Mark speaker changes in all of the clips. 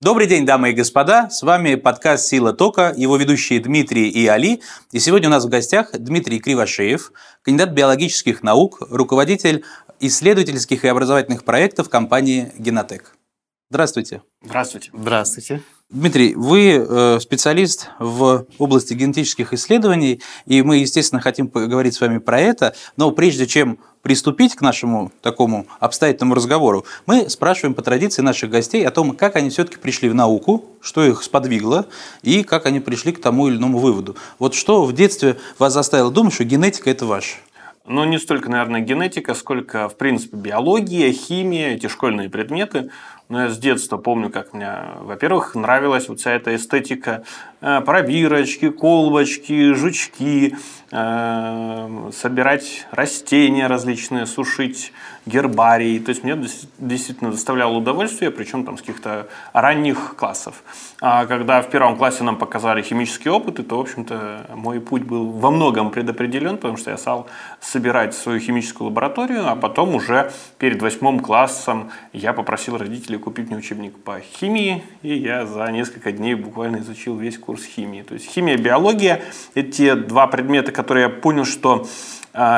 Speaker 1: Добрый день, дамы и господа. С вами подкаст «Сила тока», его ведущие Дмитрий и Али. И сегодня у нас в гостях Дмитрий Кривошеев, кандидат биологических наук, руководитель исследовательских и образовательных проектов компании «Генотек». Здравствуйте.
Speaker 2: Здравствуйте.
Speaker 3: Здравствуйте.
Speaker 1: Дмитрий, вы э, специалист в области генетических исследований, и мы, естественно, хотим поговорить с вами про это, но прежде чем приступить к нашему такому обстоятельному разговору, мы спрашиваем по традиции наших гостей о том, как они все-таки пришли в науку, что их сподвигло и как они пришли к тому или иному выводу. Вот что в детстве вас заставило думать, что генетика – это ваше?
Speaker 2: Ну, не столько, наверное, генетика, сколько, в принципе, биология, химия, эти школьные предметы. Но я с детства помню, как мне, во-первых, нравилась вот вся эта эстетика э, пробирочки, колбочки, жучки, собирать растения различные, сушить гербарий. То есть мне действительно доставляло удовольствие, причем там с каких-то ранних классов. А когда в первом классе нам показали химические опыты, то, в общем-то, мой путь был во многом предопределен, потому что я стал собирать свою химическую лабораторию, а потом уже перед восьмым классом я попросил родителей купить мне учебник по химии, и я за несколько дней буквально изучил весь курс химии. То есть химия, биология – те два предмета, которые я понял, что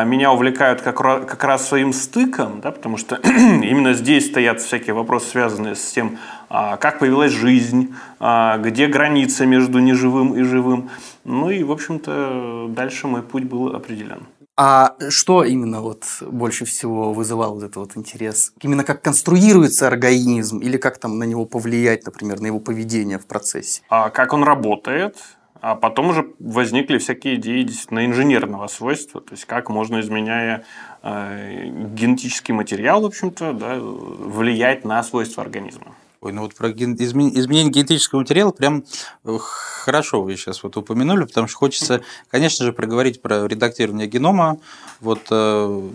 Speaker 2: меня увлекают как, как раз своим стыком, да, потому что именно здесь стоят всякие вопросы, связанные с тем, а, как появилась жизнь, а, где граница между неживым и живым. Ну и, в общем-то, дальше мой путь был определен.
Speaker 3: А что именно вот больше всего вызывал вот этот вот интерес? Именно как конструируется организм или как там на него повлиять, например, на его поведение в процессе?
Speaker 2: А как он работает, а потом уже возникли всякие идеи действительно инженерного свойства, то есть как можно, изменяя э, генетический материал, в общем-то, да, влиять на свойства организма.
Speaker 1: Ой, ну вот про ген... изменение генетического материала прям э, хорошо вы сейчас вот упомянули, потому что хочется, конечно же, проговорить про редактирование генома. Вот э,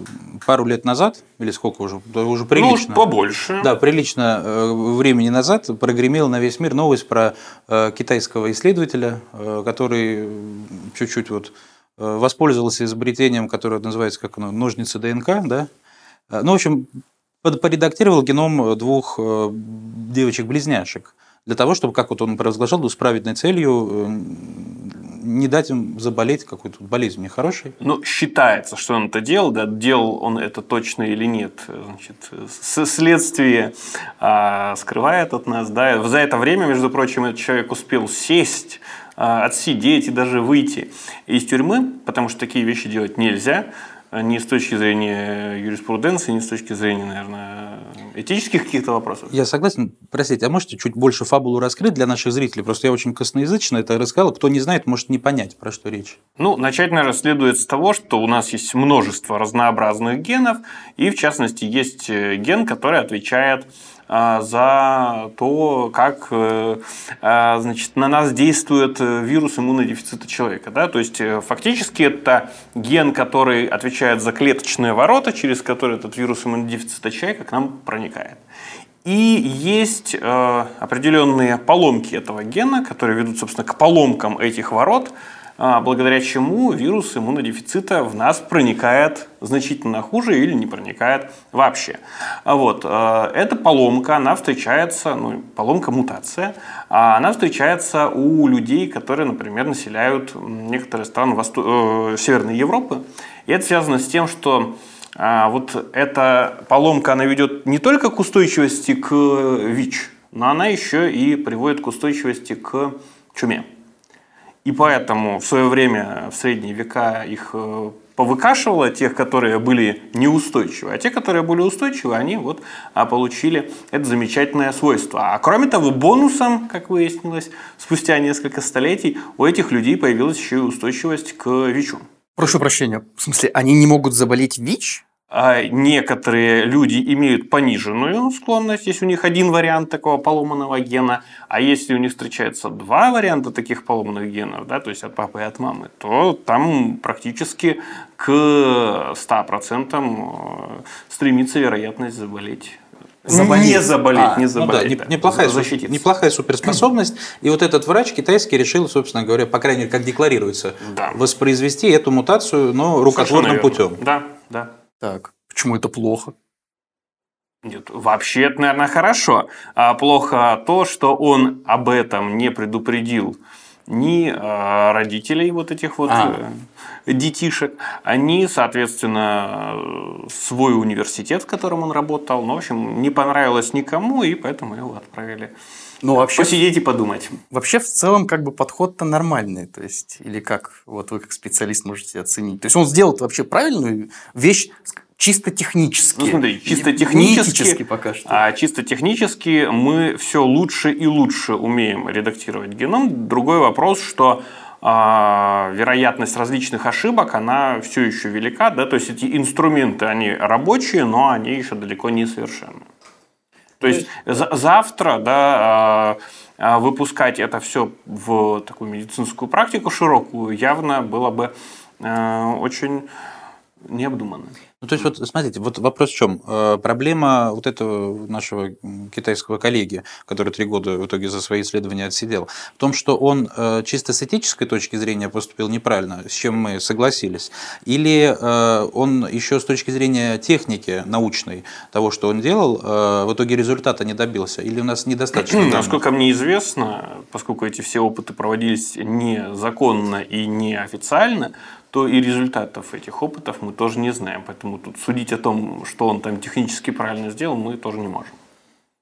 Speaker 1: пару лет назад, или сколько уже, уже прилично.
Speaker 2: Ну, побольше.
Speaker 1: Да, прилично э, времени назад прогремела на весь мир новость про э, китайского исследователя, э, который чуть-чуть вот воспользовался изобретением, которое называется как оно, ножницы ДНК, да. Ну, в общем, поредактировал геном э, двух э, девочек-близняшек для того, чтобы, как вот он провозглашал, с праведной целью э, не дать им заболеть какой-то болезнью нехорошей.
Speaker 2: Ну, считается, что он это делал, да, делал он это точно или нет. Значит, следствие а, скрывает от нас, да. За это время, между прочим, этот человек успел сесть, а, отсидеть и даже выйти из тюрьмы, потому что такие вещи делать нельзя ни с точки зрения юриспруденции, ни с точки зрения, наверное, этических каких-то вопросов.
Speaker 1: Я согласен. Простите, а можете чуть больше фабулу раскрыть для наших зрителей? Просто я очень косноязычно это рассказал. Кто не знает, может не понять, про что речь.
Speaker 2: Ну, начать, наверное, следует с того, что у нас есть множество разнообразных генов, и, в частности, есть э, ген, который отвечает а, за то, как э, а, значит, на нас действует э, вирус иммунодефицита человека. Да? То есть э, фактически это ген, который отвечает за клеточные ворота, через которые этот вирус иммунодефицита человека к нам проникает. И есть определенные поломки этого гена, которые ведут, собственно, к поломкам этих ворот, а, благодаря чему вирус иммунодефицита в нас проникает значительно хуже или не проникает вообще. А вот. А, эта поломка, она встречается, ну, поломка мутация, она встречается у людей, которые, например, населяют некоторые страны Восто... э, Северной Европы. И это связано с тем, что вот эта поломка, она ведет не только к устойчивости к ВИЧ, но она еще и приводит к устойчивости к чуме. И поэтому в свое время, в средние века, их э, повыкашивало, тех, которые были неустойчивы. А те, которые были устойчивы, они вот а, получили это замечательное свойство. А кроме того, бонусом, как выяснилось, спустя несколько столетий у этих людей появилась еще и устойчивость к ВИЧу.
Speaker 3: Прошу прощения, в смысле, они не могут заболеть ВИЧ?
Speaker 2: А некоторые люди имеют пониженную склонность, если у них один вариант такого поломанного гена, а если у них встречаются два варианта таких поломанных генов, да, то есть от папы и от мамы, то там практически к 100% э, стремится вероятность заболеть
Speaker 1: Заболеть.
Speaker 2: Не заболеть, а, не заболеть.
Speaker 1: Ну да, неплохая, защититься. неплохая суперспособность. И вот этот врач китайский решил, собственно говоря, по крайней мере, как декларируется, да. воспроизвести эту мутацию, но рукотворным путем.
Speaker 2: Да, да.
Speaker 3: Так, почему это плохо?
Speaker 2: Нет, вообще это, наверное, хорошо. А плохо то, что он об этом не предупредил ни а, родителей вот этих вот а. Э, детишек, они, соответственно, свой университет, в котором он работал, ну, в общем, не понравилось никому, и поэтому его отправили ну, вообще, посидеть и подумать.
Speaker 3: Вообще, в целом, как бы подход-то нормальный. То есть, или как вот вы как специалист можете оценить. То есть, он сделал вообще правильную вещь, чисто технически. Ну,
Speaker 2: смотри, чисто технически, пока что. А чисто технически мы все лучше и лучше умеем редактировать геном. Другой вопрос, что а, вероятность различных ошибок, она все еще велика, да, то есть эти инструменты, они рабочие, но они еще далеко не совершенны. То есть завтра, да, а, а, выпускать это все в такую медицинскую практику широкую явно было бы очень необдуманно.
Speaker 1: Ну, то есть, вот смотрите, вот вопрос в чем? Э, проблема вот этого нашего китайского коллеги, который три года в итоге за свои исследования отсидел, в том, что он э, чисто с этической точки зрения поступил неправильно, с чем мы согласились, или э, он еще с точки зрения техники научной того, что он делал, в итоге результата не добился, или у нас недостаточно?
Speaker 2: Насколько мне известно, поскольку эти все опыты проводились незаконно и неофициально, то и результатов этих опытов мы тоже не знаем. Поэтому тут судить о том, что он там технически правильно сделал, мы тоже не можем.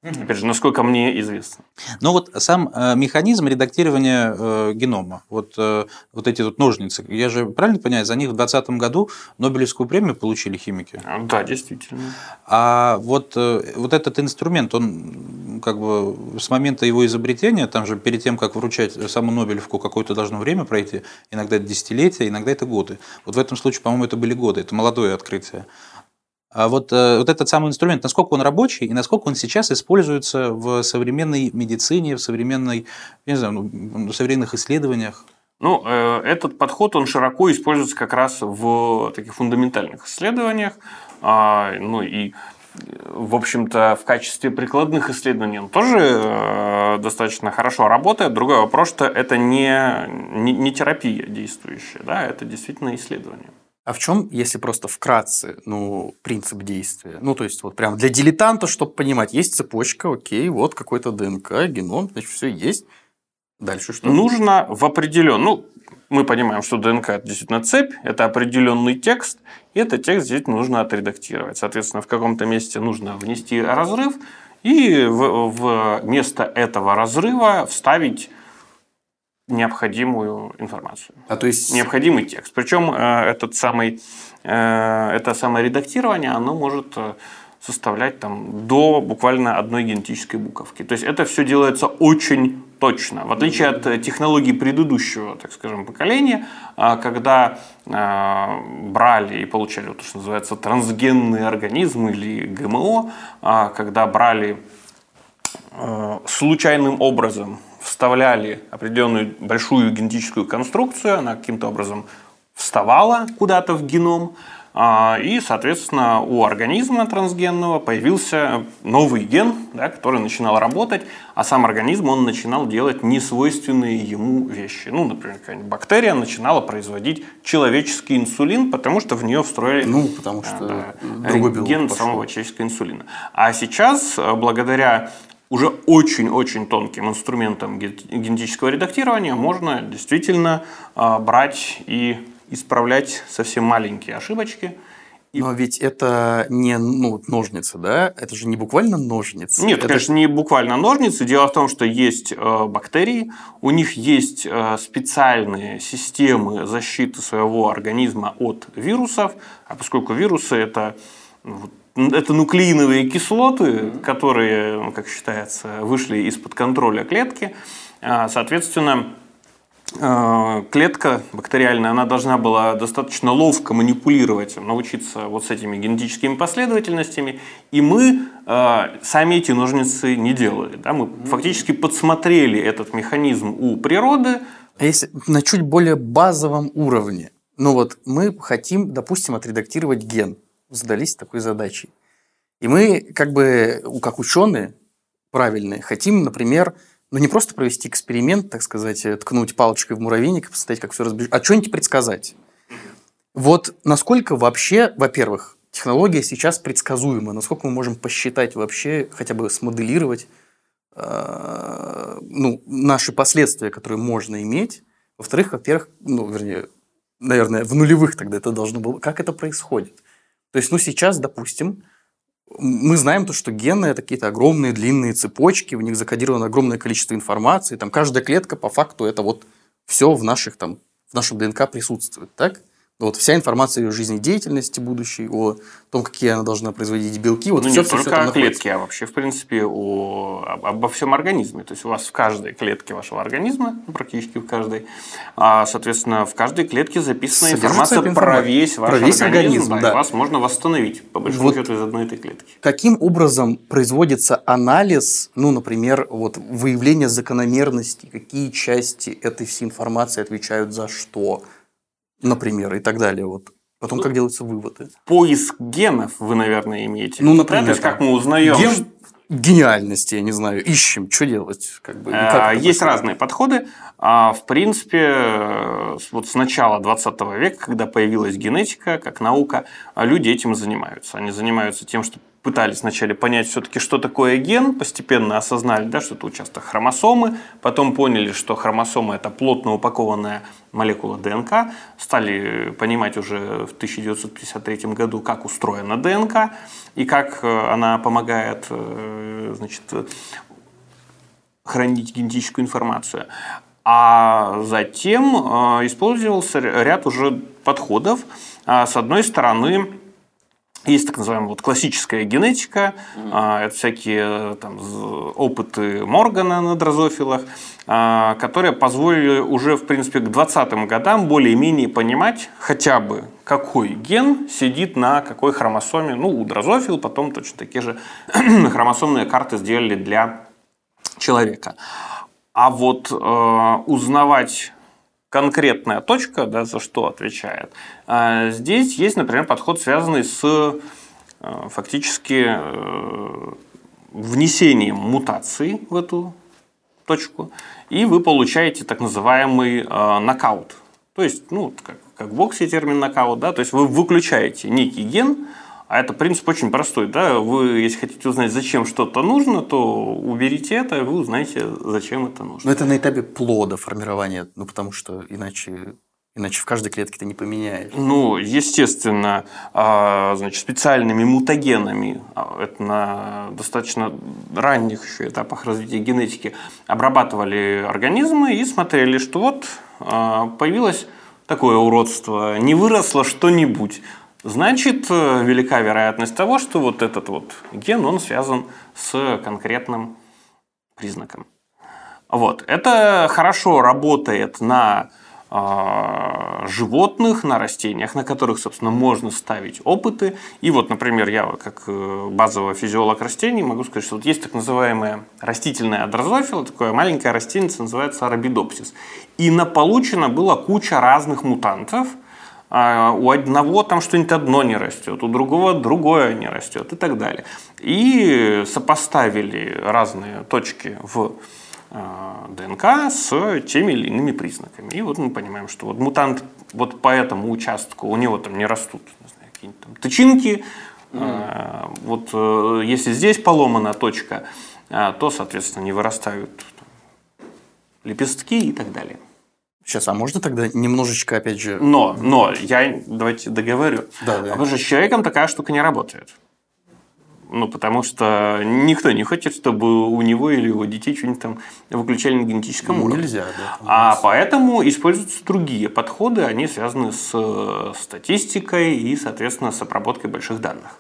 Speaker 2: Опять же, насколько мне известно.
Speaker 1: Ну вот сам э, механизм редактирования э, генома, вот, э, вот эти вот ножницы, я же правильно понимаю, за них в 2020 году Нобелевскую премию получили химики?
Speaker 2: А, да, действительно.
Speaker 1: А вот, вот этот инструмент, он как бы с момента его изобретения, там же перед тем, как вручать саму Нобелевку, какое-то должно время пройти, иногда это десятилетия, иногда это годы. Вот в этом случае, по-моему, это были годы, это молодое открытие. А вот, э, вот этот самый инструмент, насколько он рабочий и насколько он сейчас используется в современной медицине, в современной, не знаю, ну, в современных исследованиях?
Speaker 2: Ну, э, этот подход, он широко используется как раз в таких фундаментальных исследованиях. А, ну и в общем-то, в качестве прикладных исследований он тоже э, достаточно хорошо работает. Другой вопрос, что это не, не, не терапия действующая, да, это действительно исследование.
Speaker 3: А в чем, если просто вкратце, ну, принцип действия? Ну, то есть, вот прям для дилетанта, чтобы понимать, есть цепочка, окей, вот какой-то ДНК, геном, значит, все есть. Дальше что?
Speaker 2: Нужно в определенном, ну, мы понимаем, что ДНК это действительно цепь, это определенный текст, и этот текст действительно нужно отредактировать. Соответственно, в каком-то месте нужно внести разрыв, и в, в место этого разрыва вставить необходимую информацию.
Speaker 3: А то есть
Speaker 2: необходимый текст. Причем э, этот самый, э, это самое редактирование, оно может э, составлять там до буквально одной генетической буковки. То есть это все делается очень точно. В отличие от технологий предыдущего, так скажем, поколения, когда брали и получали то, что называется трансгенные организмы или ГМО, когда брали случайным образом вставляли определенную большую генетическую конструкцию, она каким-то образом вставала куда-то в геном, а, и, соответственно, у организма трансгенного появился новый ген, да, который начинал работать, а сам организм он начинал делать несвойственные ему вещи. Ну, например, какая-нибудь бактерия начинала производить человеческий инсулин, потому что в нее встроили
Speaker 3: ну, потому что
Speaker 2: да, другой ген самого человеческого инсулина. А сейчас, благодаря уже очень-очень тонким инструментом генетического редактирования можно действительно а, брать и исправлять совсем маленькие ошибочки.
Speaker 3: Но ведь это не ну, ножницы, да? Это же не буквально ножницы.
Speaker 2: Нет,
Speaker 3: это...
Speaker 2: конечно, не буквально ножницы. Дело в том, что есть э, бактерии, у них есть э, специальные системы защиты своего организма от вирусов, а поскольку вирусы это ну, это нуклеиновые кислоты, которые, как считается, вышли из-под контроля клетки. А, соответственно, а, клетка бактериальная, она должна была достаточно ловко манипулировать, научиться вот с этими генетическими последовательностями. И мы а, сами эти ножницы не делали. Да? Мы фактически подсмотрели этот механизм у природы.
Speaker 3: А если на чуть более базовом уровне, ну вот мы хотим, допустим, отредактировать ген задались такой задачей. И мы, как бы, как ученые правильные, хотим, например, ну не просто провести эксперимент, так сказать, ткнуть палочкой в муравейник и посмотреть, как все разбежит, а что-нибудь предсказать. Вот насколько вообще, во-первых, технология сейчас предсказуема. Насколько мы можем посчитать вообще, хотя бы смоделировать э, ну, наши последствия, которые можно иметь. Во-вторых, во-первых, ну, вернее, наверное, в нулевых тогда это должно было. Как это происходит? То есть, ну, сейчас, допустим, мы знаем то, что гены – это какие-то огромные длинные цепочки, в них закодировано огромное количество информации. Там каждая клетка, по факту, это вот все в, наших, там, в нашем ДНК присутствует. Так? Вот вся информация о жизнедеятельности будущей, о том, какие она должна производить белки. Вот
Speaker 2: ну,
Speaker 3: все,
Speaker 2: не
Speaker 3: все,
Speaker 2: только
Speaker 3: все
Speaker 2: о клетке, а вообще, в принципе, о, обо всем организме. То есть у вас в каждой клетке вашего организма, ну, практически в каждой, а, соответственно, в каждой клетке записана
Speaker 3: Содержится
Speaker 2: информация про весь ваш
Speaker 3: про весь
Speaker 2: организм,
Speaker 3: организм,
Speaker 2: да,
Speaker 3: да.
Speaker 2: и вас можно восстановить, по большому
Speaker 3: Вот.
Speaker 2: счету, из одной этой клетки.
Speaker 3: Каким образом производится анализ, ну, например, вот выявление закономерностей, какие части этой всей информации отвечают за что, например, и так далее. Вот. Потом как делаются выводы.
Speaker 2: Поиск генов вы, наверное, имеете.
Speaker 3: Ну,
Speaker 2: да?
Speaker 3: например,
Speaker 2: То есть, как мы узнаем,
Speaker 3: Ген
Speaker 2: что-
Speaker 3: гениальности, я не знаю, ищем, что делать. Как бы, и как
Speaker 2: А, Есть
Speaker 3: происходит?
Speaker 2: разные подходы. А, В принципе, вот с начала 20 века, когда появилась генетика как наука, люди этим занимаются. Они занимаются тем, что пытались вначале понять все-таки, что такое ген, постепенно осознали, да, что это участок хромосомы, потом поняли, что хромосома – это плотно упакованная молекула ДНК, стали понимать уже в 1953 году, как устроена ДНК и как э, она помогает э, значит, хранить генетическую информацию. А затем э, использовался ряд уже подходов. А, С одной стороны, есть так называемая вот классическая генетика, а, это всякие э, там, опыты Моргана на дрозофилах, а, которые позволили уже, в принципе, к 20-м годам более-менее понимать хотя бы, какой ген сидит на какой хромосоме. Ну, у дрозофил потом точно такие же хромосомные карты сделали для человека. А вот э, узнавать конкретная точка, да, за что отвечает, э, здесь есть, например, подход, связанный с э, фактически э, внесением мутаций в эту точку, и вы получаете так называемый э, нокаут. То есть, ну, как, как в боксе термин нокаут, да, то есть вы выключаете некий ген, а это принцип очень простой, да, вы, если хотите узнать, зачем что-то нужно, то уберите это, и вы узнаете, зачем это нужно.
Speaker 3: Но это на этапе плода формирования, ну, потому что иначе, иначе в каждой клетке ты не поменяешь.
Speaker 2: Ну, естественно, а, значит, специальными мутагенами, а, это на достаточно ранних еще этапах развития генетики, обрабатывали организмы и смотрели, что вот а, появилось такое уродство, не выросло что-нибудь. Значит, э, велика вероятность того, что вот этот вот ген, он связан с конкретным признаком. Вот. Это хорошо работает на э, животных, на растениях, на которых, собственно, можно ставить опыты. И вот, например, я как э, базовый физиолог растений могу сказать, что вот есть так называемая растительная дрозофила, такое маленькое растение, называется арабидопсис. И наполучено было куча разных мутантов, а у одного там что-нибудь одно не растет, у другого другое не растет и так далее. И сопоставили разные точки в э, ДНК с теми или иными признаками. И вот мы понимаем, что вот мутант вот по этому участку, у него там не растут не знаю, какие-нибудь там тычинки, Э, вот э, если здесь поломана точка, то, соответственно, не вырастают лепестки и так далее.
Speaker 3: Сейчас, а можно тогда немножечко, опять же...
Speaker 2: Но, но, я давайте договорю.
Speaker 3: Да, да.
Speaker 2: Потому что с человеком такая штука не работает. Ну, потому что никто не хочет, чтобы у него или его детей что-нибудь там выключали на генетическом уровне.
Speaker 3: Нельзя, да.
Speaker 2: А поэтому используются другие подходы, они связаны с э, статистикой и, соответственно, с обработкой больших данных.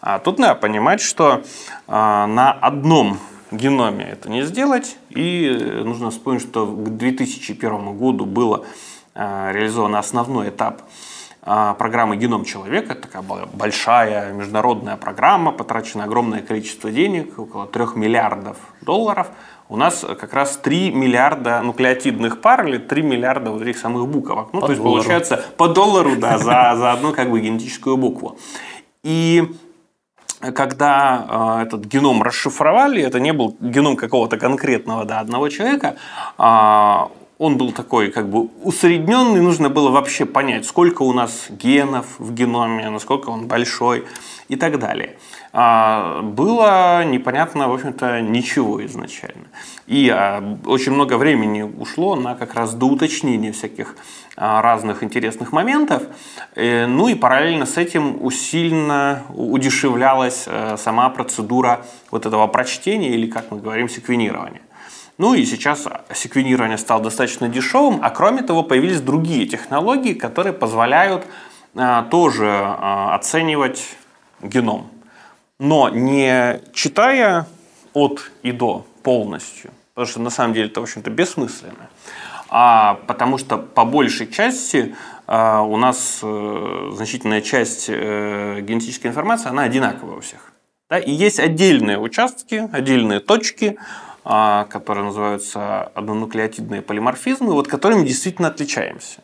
Speaker 2: А тут надо понимать, что э, на одном геноме это не сделать, и э, нужно вспомнить, что к 2001 году было э, реализован основной этап э, программы «Геном человека». Это такая большая международная программа, потрачено огромное количество денег, около 3 миллиардов долларов. У нас как раз 3 миллиарда нуклеотидных пар или 3 миллиарда вот этих самых буквок. Ну,
Speaker 3: По
Speaker 2: то есть
Speaker 3: доллару.
Speaker 2: получается по доллару, да, за, за одну как бы генетическую букву. И когда э, этот геном расшифровали, это не был геном какого-то конкретного да, одного человека, а, он был такой как бы усредненный, нужно было вообще понять, сколько у нас генов в геноме, насколько он большой и так далее. А, было непонятно, в общем-то, ничего изначально. И а, очень много времени ушло на как раз до уточнения всяких а, разных интересных моментов. Э, ну и параллельно с этим усиленно удешевлялась э, сама процедура вот этого прочтения или, как мы говорим, секвенирования. Ну и сейчас секвенирование стало достаточно дешевым, а кроме того появились другие технологии, которые позволяют а, тоже а, оценивать геном. Но не читая от и до полностью, потому что на самом деле это, в общем-то, бессмысленно, а потому что по большей части а, у нас э, значительная часть э, генетической информации, она одинаковая у всех. Да? И есть отдельные участки, отдельные точки, а, которые называются однонуклеотидные полиморфизмы, вот которыми действительно отличаемся.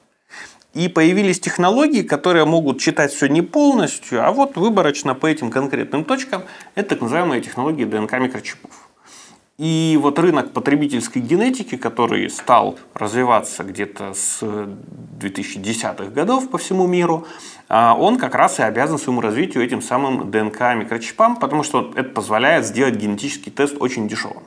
Speaker 2: И появились технологии, которые могут читать все не полностью, а вот выборочно по этим конкретным точкам. Это так называемые технологии ДНК микрочипов. И вот рынок потребительской генетики, который стал развиваться где-то с 2010-х годов по всему миру, а, он как раз и обязан своему развитию этим самым ДНК-микрочипам, потому что это позволяет сделать генетический тест очень дешевым.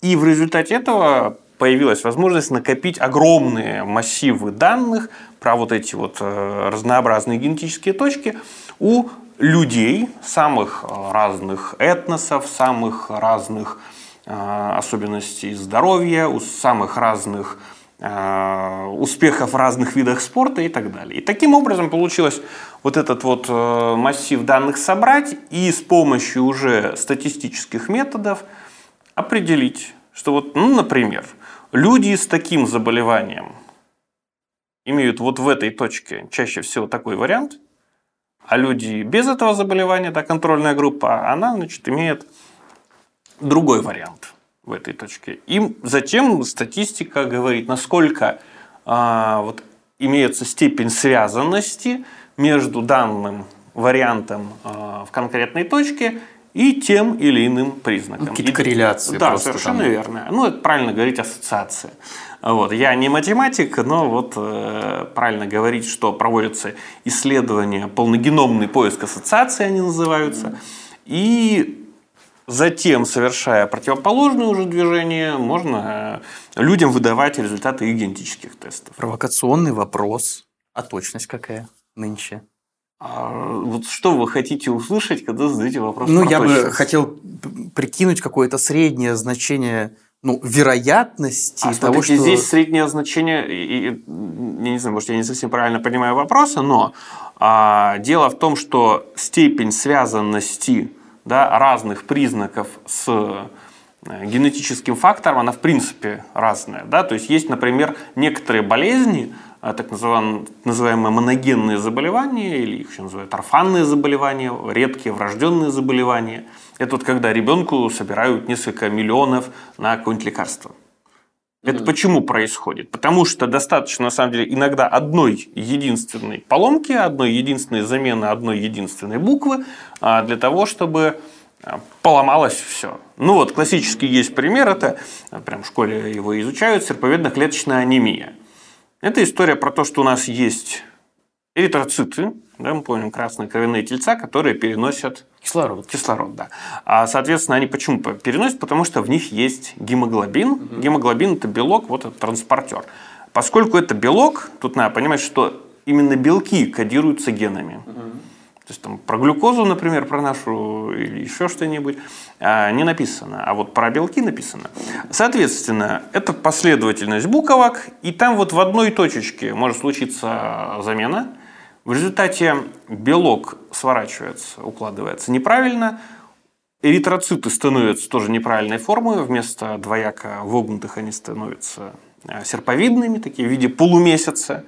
Speaker 2: И в результате этого появилась возможность накопить огромные массивы данных про вот эти вот э, разнообразные генетические точки у людей самых э, разных этносов, самых разных э, особенностей здоровья, у самых разных успехов в разных видах спорта и так далее. И таким образом получилось вот этот вот массив данных собрать и с помощью уже статистических методов определить, что вот, ну, например, люди с таким заболеванием имеют вот в этой точке чаще всего такой вариант, а люди без этого заболевания, да, контрольная группа, она, значит, имеет другой вариант в этой точке. И затем статистика говорит, насколько а, вот, имеется степень связанности между данным вариантом а, в конкретной точке и тем или иным признаком.
Speaker 3: Какие-то корреляции.
Speaker 2: Да, совершенно там. верно. Ну, это правильно говорить ассоциация. Вот. Я не математик, но вот э, правильно говорить, что проводятся исследования, полногеномный поиск ассоциаций они называются. И затем, совершая противоположное уже движение, можно э, людям выдавать результаты их генетических тестов.
Speaker 3: Провокационный вопрос. А точность какая нынче?
Speaker 2: А вот что вы хотите услышать, когда задаете вопрос?
Speaker 3: Ну, я точность? бы хотел прикинуть какое-то среднее значение ну, вероятности
Speaker 2: а того, что... Здесь среднее значение, и, и, я не знаю, может, я не совсем правильно понимаю вопросы, но а, дело в том, что степень связанности да, разных признаков с э, генетическим фактором, она в принципе разная. Да? То есть есть, например, некоторые болезни, так называемые, моногенные заболевания, или их еще называют орфанные заболевания, редкие врожденные заболевания. Это вот когда ребенку собирают несколько миллионов на какое-нибудь лекарство. Это mm-hmm. почему происходит? Потому что достаточно, на самом деле, иногда одной единственной поломки, одной единственной замены одной единственной буквы а, для того, чтобы а, поломалось все. Ну вот классический есть пример, это прям в школе его изучают, серповидно-клеточная анемия. Это история про то, что у нас есть эритроциты, да, мы помним красные кровяные тельца, которые переносят
Speaker 3: кислород.
Speaker 2: Кислород, да. А, соответственно, они почему переносят? Потому что в них есть гемоглобин. Угу. Гемоглобин – это белок, вот этот транспортер. Поскольку это белок, тут надо понимать, что именно белки кодируются генами. Угу. То есть там про глюкозу, например, про нашу или еще что-нибудь а, не написано, а вот про белки написано. Соответственно, это последовательность буквок, и там вот в одной точечке может случиться замена. В результате белок сворачивается, укладывается неправильно, эритроциты становятся тоже неправильной формой, вместо двояко вогнутых они становятся а, серповидными, такие в виде полумесяца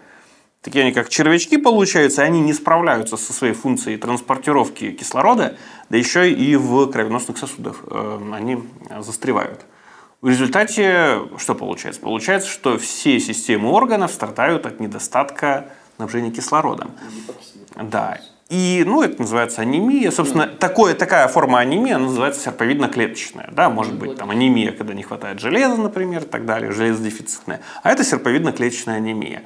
Speaker 2: такие они как червячки получаются, они не справляются со своей функцией транспортировки кислорода, да еще и в кровеносных сосудах э, они застревают. В результате что получается? Получается, что все системы органов страдают от недостатка снабжения кислородом. Да. И, ну, это называется анемия. Собственно, mm. такое, такая форма анемии, она называется серповидно-клеточная. Да, может mm. быть, там анемия, когда не хватает железа, например, и так далее, железодефицитная. А это серповидно-клеточная анемия.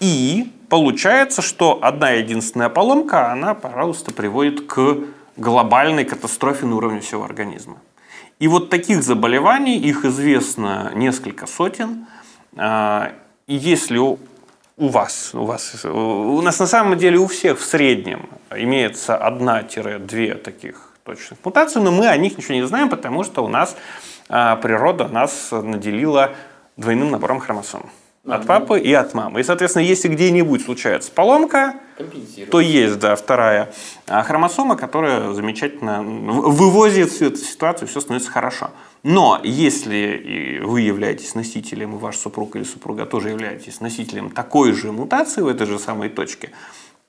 Speaker 2: И получается, что одна единственная поломка, она, пожалуйста, приводит к глобальной катастрофе на уровне всего организма. И вот таких заболеваний, их известно несколько сотен. А, и если у вас, у вас, у нас на самом деле у всех в среднем имеется одна-две таких точных мутаций, но мы о них ничего не знаем, потому что у нас а, природа нас наделила двойным набором хромосом. От папы и от мамы. И, соответственно, если где-нибудь случается поломка, то есть, да, вторая а, хромосома, которая замечательно вывозит всю эту ситуацию, все становится хорошо. Но если вы являетесь носителем, и ваш супруг или супруга тоже являетесь носителем такой же мутации в этой же самой точке,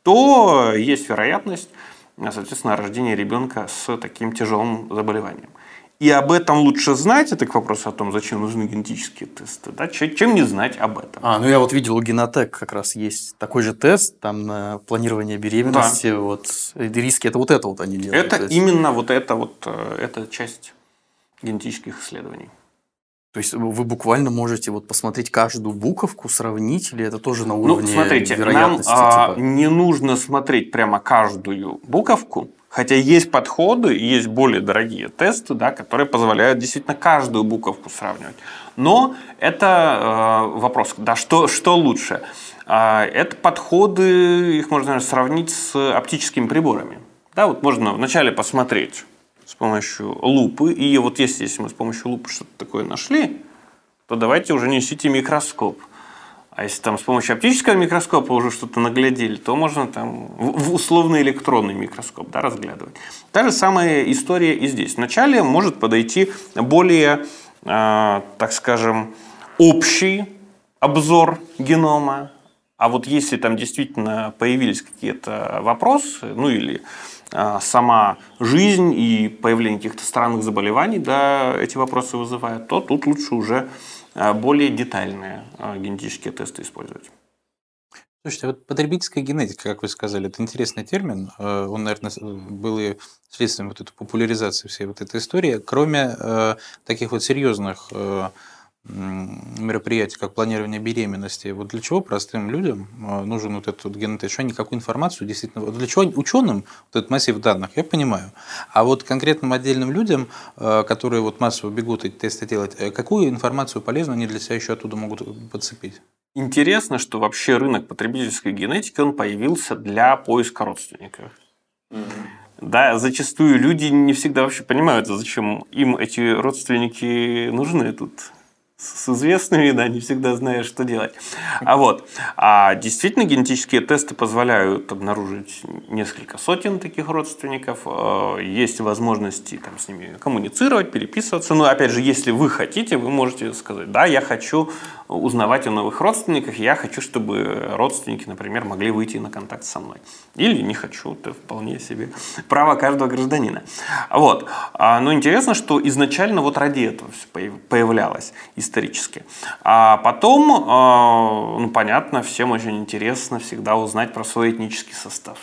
Speaker 2: то есть вероятность, соответственно, рождения ребенка с таким тяжелым заболеванием. И об этом лучше знать, это к вопросу о том, зачем нужны генетические тесты, да, чем не знать об этом.
Speaker 3: А, ну я вот видел у Генотек как раз есть такой же тест, там на планирование беременности, да. вот риски, это вот это вот они делают.
Speaker 2: Это именно вот это вот, э, эта часть генетических исследований.
Speaker 3: То есть вы буквально можете вот посмотреть каждую буковку, сравнить, или это тоже на ну, уровне
Speaker 2: ну, смотрите, вероятности? Нам типа? не нужно смотреть прямо каждую буковку, Хотя есть подходы, есть более дорогие тесты, да, которые позволяют действительно каждую буковку сравнивать. Но это э, вопрос, да, что, что лучше? Э, это подходы, их можно наверное, сравнить с оптическими приборами. Да, вот можно вначале посмотреть с помощью лупы, и вот если, если мы с помощью лупы что-то такое нашли, то давайте уже несите микроскоп. А если там с помощью оптического микроскопа уже что-то наглядели, то можно там в условный электронный микроскоп да, разглядывать. Та же самая история и здесь. Вначале может подойти более, э, так скажем, общий обзор генома. А вот если там действительно появились какие-то вопросы, ну или э, сама жизнь и появление каких-то странных заболеваний, да, эти вопросы вызывают, то тут лучше уже более детальные а, генетические тесты использовать.
Speaker 1: Слушайте, вот потребительская генетика, как вы сказали, это интересный термин. Э, он, наверное, был и следствием вот этой популяризации всей вот этой истории. Кроме э, таких вот серьезных э, мероприятий, как планирование беременности, вот для чего простым людям нужен вот этот вот генотест? Что они какую информацию действительно... Для чего ученым вот этот массив данных, я понимаю. А вот конкретным отдельным людям, которые вот массово бегут эти тесты делать, какую информацию полезную они для себя еще оттуда могут подцепить?
Speaker 2: Интересно, что вообще рынок потребительской генетики он появился для поиска родственников. Mm-hmm. Да, зачастую люди не всегда вообще понимают, зачем им эти родственники нужны тут с известными, да, не всегда знаешь, что делать. А вот, а действительно генетические тесты позволяют обнаружить несколько сотен таких родственников, э, есть возможности там с ними коммуницировать, переписываться, но опять же, если вы хотите, вы можете сказать, да, я хочу узнавать о новых родственниках, я хочу, чтобы родственники, например, могли выйти на контакт со мной. Или не хочу, это вполне себе право каждого гражданина. Вот. А, но интересно, что изначально вот ради этого все появлялось исторически. А потом, а, ну понятно, всем очень интересно всегда узнать про свой этнический состав.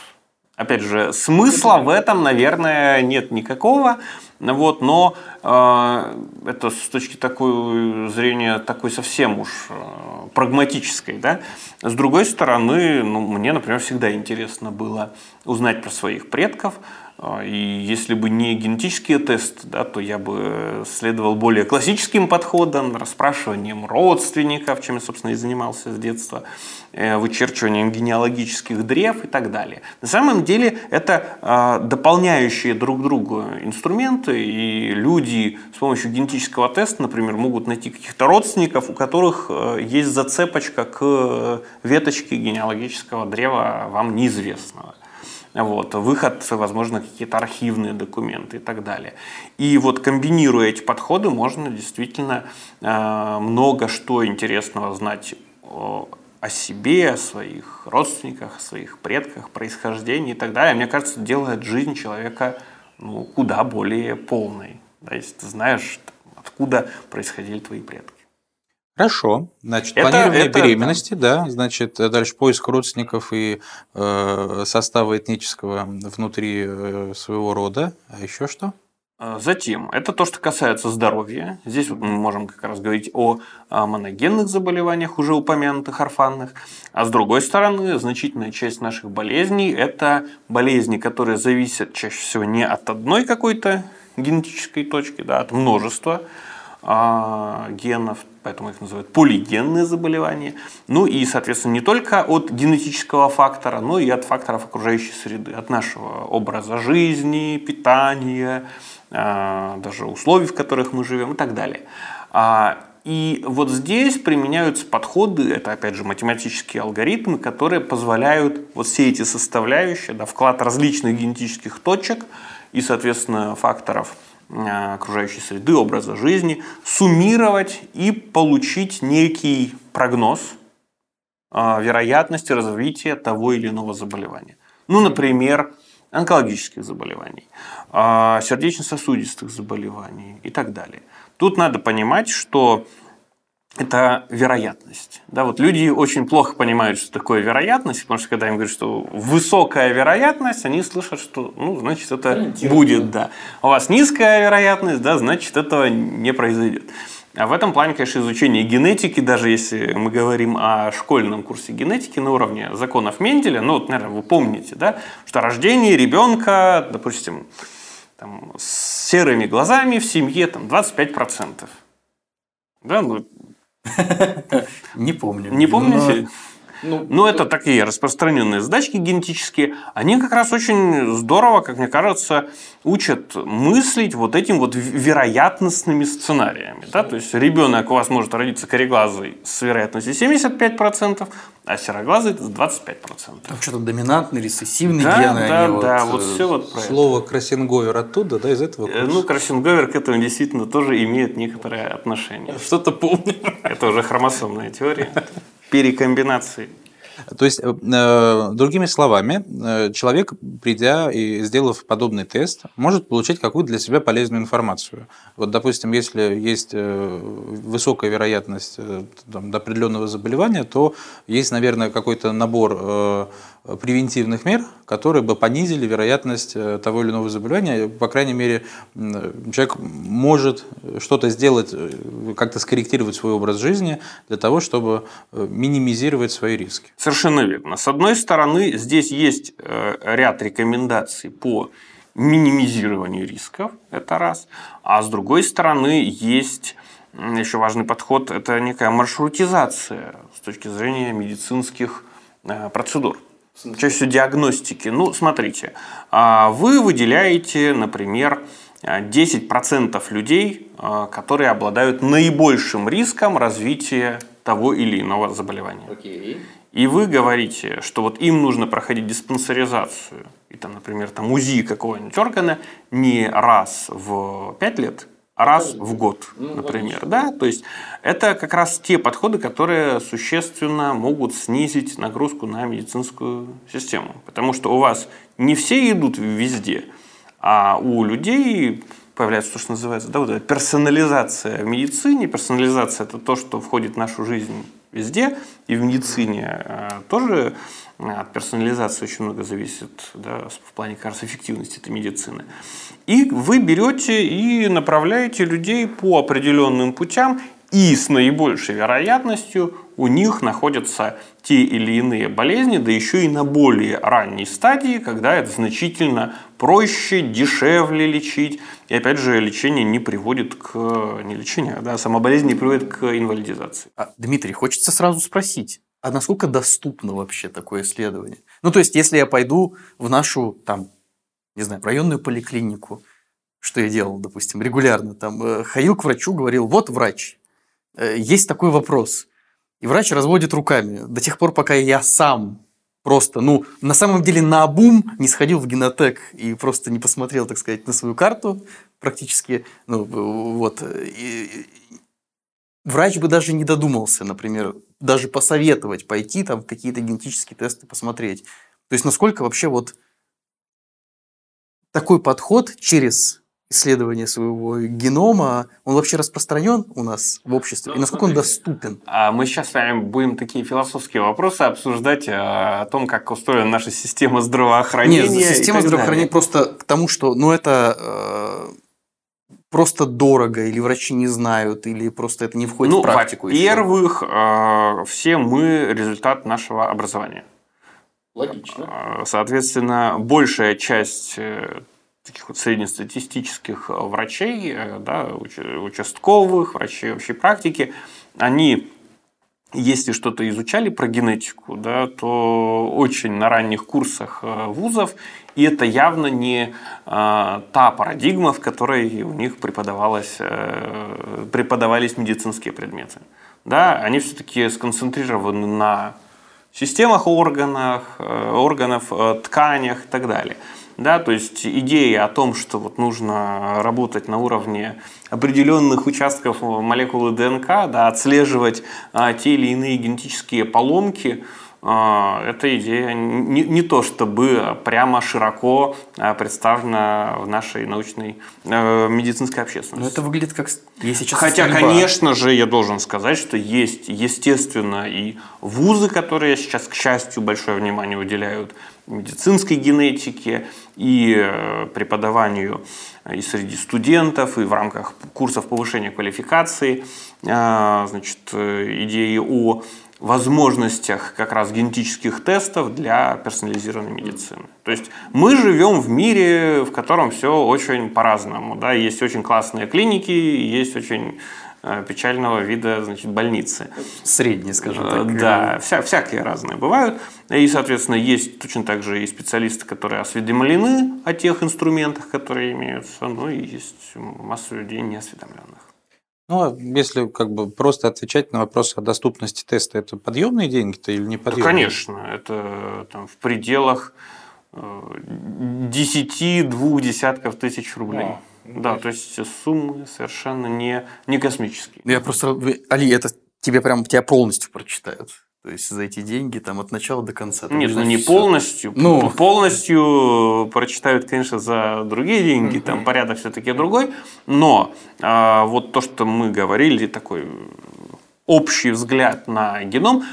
Speaker 2: Опять же, смысла в этом, наверное, нет никакого. Вот, но э, это с точки такой зрения такой совсем уж э, прагматической. Да? С другой стороны, ну, мне, например, всегда интересно было узнать про своих предков, а, и если бы не генетические тесты, да, то я бы следовал более классическим подходам, расспрашиванием родственников, чем я, собственно, и занимался с детства, э, вычерчиванием генеалогических древ и так далее. На самом деле это а, дополняющие друг другу инструменты, и люди с помощью генетического теста, например, могут найти каких-то родственников, у которых э, есть зацепочка к веточке генеалогического древа вам неизвестного вот, выход, возможно, какие-то архивные документы и так далее. И вот комбинируя эти подходы, можно действительно э, много что интересного знать о себе, о своих родственниках, о своих предках, происхождении и так далее. Мне кажется, делает жизнь человека ну, куда более полной, да, если ты знаешь, откуда происходили твои предки.
Speaker 1: Хорошо. Значит,
Speaker 2: Это-
Speaker 1: планирование
Speaker 2: это-
Speaker 1: беременности, да. Значит, э, дальше поиск родственников и э, состава этнического внутри э, своего рода. А еще что?
Speaker 2: А, Затем, это то, что касается здоровья. Здесь вот мы можем как раз говорить о моногенных заболеваниях, уже упомянутых орфанных. А с другой стороны, значительная часть наших болезней – это болезни, которые зависят чаще всего не от одной какой-то генетической точки, да, от множества генов, поэтому их называют полигенные заболевания. Ну и, соответственно, не только от генетического фактора, но и от факторов окружающей среды, от нашего образа жизни, питания, а, даже условий, в которых мы живем и так далее. А, И вот здесь применяются подходы, это опять же математические алгоритмы, которые позволяют вот все эти составляющие, да, вклад различных генетических точек и, соответственно, факторов а, окружающей среды, образа жизни, суммировать и получить некий прогноз а, вероятности развития того или иного заболевания. Ну, например, онкологических заболеваний, а, сердечно-сосудистых заболеваний и так далее. Тут надо понимать, что это вероятность. Да, вот люди очень плохо понимают, что такое вероятность, потому что когда им говорят, что высокая вероятность, они слышат, что, ну, значит, это будет, да. У вас низкая вероятность, да, значит, этого не произойдет. А в этом плане, конечно, изучение генетики, даже если мы говорим о школьном курсе генетики на уровне законов Менделя, ну, вот, наверное, вы помните, да, что рождение ребенка, допустим, там, с серыми глазами в семье там, 25%. Да, ну,
Speaker 3: Не помню.
Speaker 2: не помните?
Speaker 3: Ну,
Speaker 2: Ну, это такие распространенные задачки генетические. Они как раз очень здорово, как мне кажется, учат мыслить вот этим вот вероятностными сценариями. Да? То есть ребенок у вас может родиться кареглазый с вероятностью 75%, а сероглазый с 25%.
Speaker 3: Там что-то доминантные, рецессивные
Speaker 2: Да,
Speaker 3: гены.
Speaker 2: да,
Speaker 3: они
Speaker 2: да,
Speaker 3: вот,
Speaker 2: вот
Speaker 3: э,
Speaker 2: все вот про это.
Speaker 1: Слово кроссинговер оттуда, да, из этого
Speaker 2: Э,
Speaker 1: курса?
Speaker 2: Ну, кроссинговер к этому действительно тоже имеет некоторое отношение.
Speaker 3: Что-то помню.
Speaker 2: Это уже хромосомная теория рекомбинации.
Speaker 1: То есть, э, э, другими словами, э, человек, придя и сделав подобный тест, может получить какую-то для себя полезную информацию. Вот, допустим, если есть высокая вероятность там, до определенного заболевания, то есть, наверное, какой-то набор превентивных мер, которые бы понизили вероятность э, того или иного заболевания. По крайней мере, человек может что-то сделать, э, как-то скорректировать свой образ жизни для того, чтобы э, минимизировать свои риски.
Speaker 2: Совершенно верно. С одной стороны, здесь есть ряд рекомендаций по минимизированию рисков, это раз. А с другой стороны, есть еще важный подход, это некая маршрутизация с точки зрения медицинских процедур. Всего диагностики. Ну, смотрите, а, вы выделяете, например, а, 10% людей, а, которые обладают наибольшим риском развития того или иного заболевания.
Speaker 3: Окей.
Speaker 2: И вы говорите, что вот им нужно проходить диспансеризацию, и там, например, там УЗИ какого-нибудь органа не раз в 5 лет, а раз в год,
Speaker 3: Ну,
Speaker 2: например. Да? То есть это как раз те подходы, которые существенно могут снизить нагрузку на медицинскую систему. Потому что у вас не все идут везде, а у людей появляется то, что называется да, вот эта персонализация в медицине. Персонализация – это то, что входит в нашу жизнь везде, и в медицине э, тоже от персонализации очень много зависит да, в плане как эффективности этой медицины. И вы берете и направляете людей по определенным путям, и с наибольшей вероятностью у них находятся те или иные болезни, да еще и на более ранней стадии, когда это значительно проще, дешевле лечить. И опять же, лечение не приводит к... Не лечение, а да, сама болезнь не приводит к инвалидизации.
Speaker 3: А, Дмитрий, хочется сразу спросить, а насколько доступно вообще такое исследование? Ну, то есть, если я пойду в нашу, там, не знаю, районную поликлинику, что я делал, допустим, регулярно, там, э, ходил к врачу, говорил, вот врач, э, есть такой вопрос. И врач разводит руками до тех пор, пока я сам просто, ну, на самом деле на обум не сходил в генотек и просто не посмотрел, так сказать, на свою карту практически, ну, вот, и- и- врач бы даже не додумался, например, даже посоветовать пойти там какие-то генетические тесты посмотреть. То есть насколько вообще вот такой подход через исследования своего генома, он вообще распространен у нас в обществе? И насколько он доступен?
Speaker 2: А мы сейчас с вами будем такие философские вопросы обсуждать о том, как устроена наша система здравоохранения.
Speaker 3: Нет, система здравоохранения просто к тому, что ну, это э, просто дорого, или врачи не знают, или просто это не входит
Speaker 2: ну,
Speaker 3: в практику.
Speaker 2: Во-первых, э, все мы результат нашего образования.
Speaker 3: Логично.
Speaker 2: Э, соответственно, большая часть э, таких вот среднестатистических э, врачей, да, участковых, врачей общей практики, они если что-то изучали про генетику, да, то очень на ранних курсах вузов, и это явно не та парадигма, в которой у них преподавалось, преподавались медицинские предметы. Да, они все-таки сконцентрированы на системах органах, э, органов, э, тканях и так далее. Да, то есть идея о том, что вот нужно работать на уровне определенных участков молекулы ДНК, да, отслеживать а, те или иные генетические поломки, эта идея не, не то чтобы прямо широко а, представлена в нашей научной э, медицинской общественности.
Speaker 3: Но это выглядит как
Speaker 2: если Хотя, стрельба. конечно же, я должен сказать, что есть, естественно, и вузы, которые сейчас, к счастью, большое внимание уделяют медицинской генетике и э, преподаванию и среди студентов, и в рамках курсов повышения квалификации, а, значит, э, идеи о возможностях как раз генетических тестов для персонализированной медицины. То есть мы живем в мире, в котором все очень по-разному. Да? Есть очень классные клиники, есть очень э, печального вида значит, больницы.
Speaker 3: Средние, скажем так.
Speaker 2: Э, да, вся, всякие разные бывают. И, соответственно, есть точно так же и специалисты, которые осведомлены о тех инструментах, которые имеются, ну и есть масса людей неосведомленных.
Speaker 1: Ну, а если как бы просто отвечать на вопрос о доступности теста, это подъемные деньги-то или не подъемные?
Speaker 2: Да, конечно, это там, в пределах 10 двух десятков тысяч рублей. А, да, то есть суммы совершенно не, не космические.
Speaker 3: Я просто, Али, это тебе прям тебя полностью прочитают. То есть за эти деньги там от начала до конца.
Speaker 2: Нет, ну не полностью. Ну, полностью прочитают, конечно, за другие деньги, там порядок все-таки другой. Но а, вот то, что мы говорили, такой общий взгляд на геном,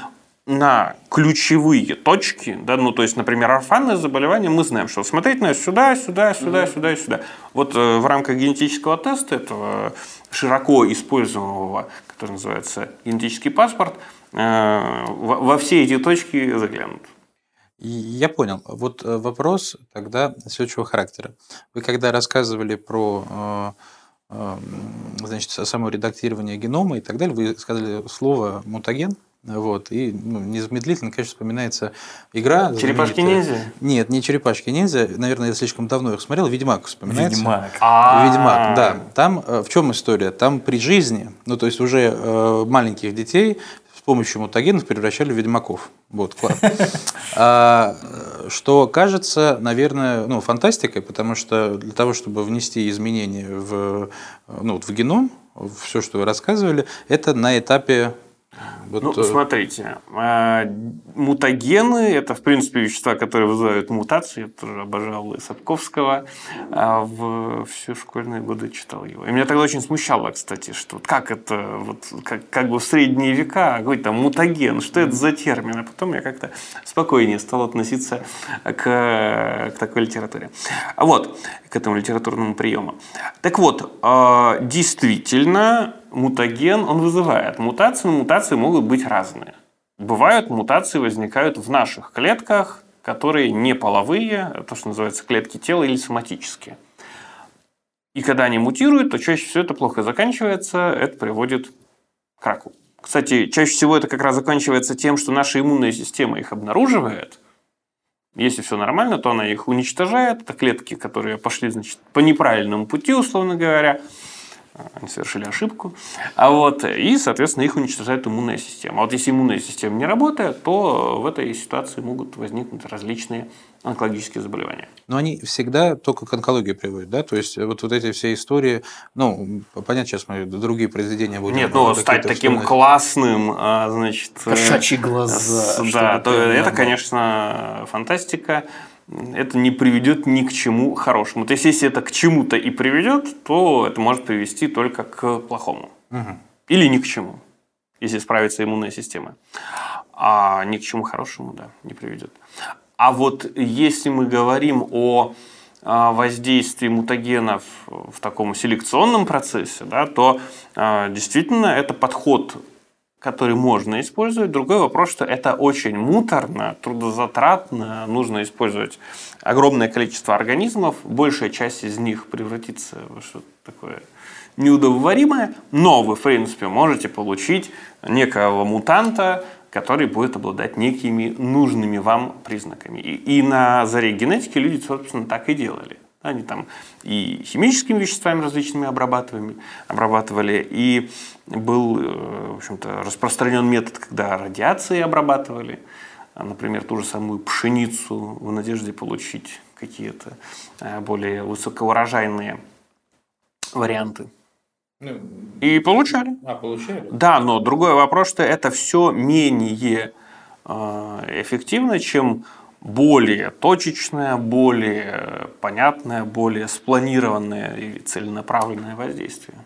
Speaker 2: на ключевые точки, да, ну то есть, например, орфанное заболевание, мы знаем, что смотреть на сюда, сюда, сюда, mm-hmm. сюда и сюда. Вот э, в рамках генетического теста этого широко используемого, который называется генетический паспорт, Э, во все эти точки заглянут.
Speaker 1: Я понял. Вот э, вопрос тогда следующего характера. Вы когда рассказывали про э, значит, само редактирование генома и так далее, вы сказали слово мутаген, вот, и ну, незамедлительно, конечно, вспоминается игра.
Speaker 2: Черепашки ниндзя?
Speaker 1: Нет, не черепашки ниндзя. Наверное, я слишком давно их смотрел. Ведьмак вспоминается.
Speaker 3: Ведьмак.
Speaker 1: Ведьмак, да. Там в чем история? Там при жизни, ну то есть уже маленьких детей с помощью мутагенов превращали в ведьмаков. Вот, класс. А, что кажется, наверное, ну, фантастикой, потому что для того, чтобы внести изменения в, ну, в геном, все, что вы рассказывали, это на этапе
Speaker 2: вот, ну, э, смотрите, а, мутагены – это, в принципе, вещества, которые вызывают мутации. Я тоже обожал Сапковского. А в все школьные годы читал его. И меня тогда очень смущало, кстати, что вот как это, вот, как, как бы в средние века, какой-то мутаген, что это за термин? А потом я как-то спокойнее стал относиться к, к такой литературе. Вот, к этому литературному приему. Так вот, а, действительно, мутаген, он вызывает мутации, но мутации могут быть разные. Бывают мутации, возникают в наших клетках, которые не половые, то, что называется клетки тела или соматические. И когда они мутируют, то чаще всего это плохо заканчивается, это приводит к раку. Кстати, чаще всего это как раз заканчивается тем, что наша иммунная система их обнаруживает. Если все нормально, то она их уничтожает. Это клетки, которые пошли значит, по неправильному пути, условно говоря они совершили ошибку, а вот, и, соответственно, их уничтожает иммунная система. А вот если иммунная система не работает, то в этой ситуации могут возникнуть различные онкологические заболевания.
Speaker 1: Но они всегда только к онкологии приводят, да? То есть вот, вот эти все истории, ну, понятно, сейчас мы другие произведения будем...
Speaker 2: Нет, ну, стать таким вспоминать. классным, а, значит...
Speaker 3: Кошачьи глаза.
Speaker 2: Да, то это, это, конечно, фантастика. Это не приведет ни к чему хорошему. То есть, если это к чему-то и приведет, то это может привести только к плохому.
Speaker 1: Мгм.
Speaker 2: Или ни к чему, если справится иммунная система. А ни к чему хорошему, да, не приведет. А вот если мы говорим о а, воздействии мутагенов в таком селекционном процессе, да, то а, действительно это подход, который можно использовать. Другой вопрос, что это очень муторно, трудозатратно, нужно использовать огромное количество организмов, большая часть из них превратится во что-то такое неудобоваримое, но вы, в принципе, можете получить некого мутанта, который будет обладать некими нужными вам признаками. И, и на заре генетики люди, собственно, так и делали. Они там и химическими веществами различными обрабатывали, обрабатывали и был, э, в общем-то, распространен метод, когда радиацией обрабатывали, А, например, ту же самую пшеницу в надежде получить какие-то э, более высокоурожайные варианты. И получали.
Speaker 1: а, получали?
Speaker 2: Да, но другой вопрос, что это все менее э, эффективно, чем более точечное, более понятное, более спланированное и целенаправленное воздействие.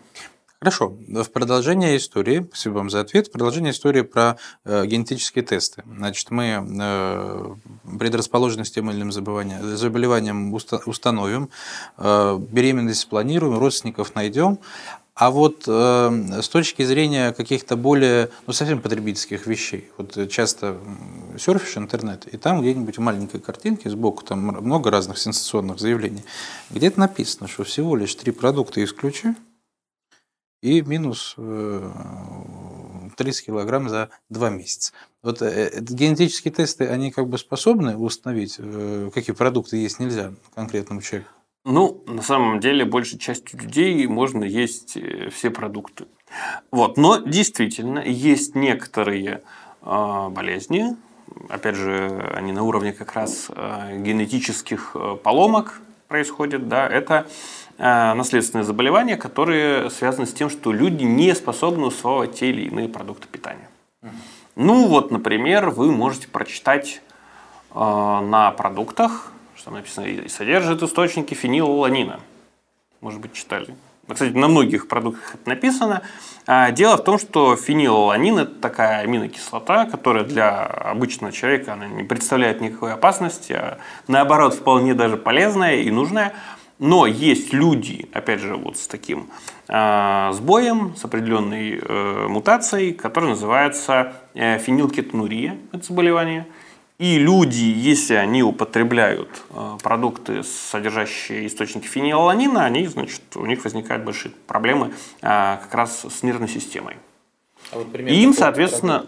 Speaker 1: Хорошо. В продолжение истории, спасибо вам за ответ, продолжение истории про э, генетические тесты. Значит, мы э, предрасположенность тем или иным заболеваниям уста- установим, э, беременность спланируем, родственников найдем. А вот э, с точки зрения каких-то более, ну, совсем потребительских вещей, вот э, часто серфишь интернет, и там где-нибудь в маленькой картинке сбоку, там много разных сенсационных заявлений, где-то написано, что всего лишь три продукта исключи, и минус э, 30 килограмм за два месяца. Вот э, э, генетические тесты, они как бы способны установить, э, какие продукты есть нельзя конкретному человеку?
Speaker 2: Ну, на самом деле, большей частью людей можно есть э, все продукты. Вот. Но действительно, есть некоторые э, болезни, опять же, они на уровне как раз э, генетических поломок происходят, да, это э, наследственные заболевания, которые связаны с тем, что люди не способны усваивать те или иные продукты питания. Ну вот, например, вы можете прочитать на продуктах, что написано, и содержит источники фенилаланина. Может быть, читали. Ну, Кстати, на многих продуктах это написано. А, Дело в том, что фенилаланин – это такая аминокислота, которая для обычного человека она не представляет никакой опасности, а наоборот, вполне даже полезная и нужная. Но есть люди, опять же, вот с таким а, сбоем, с определенной э, мутацией, которая называется э, фенилкетонурия, это заболевание. И люди, если они употребляют э, продукты, содержащие источники фенилаланина, они, значит, у них возникают большие проблемы э, как раз с нервной системой. И им, соответственно,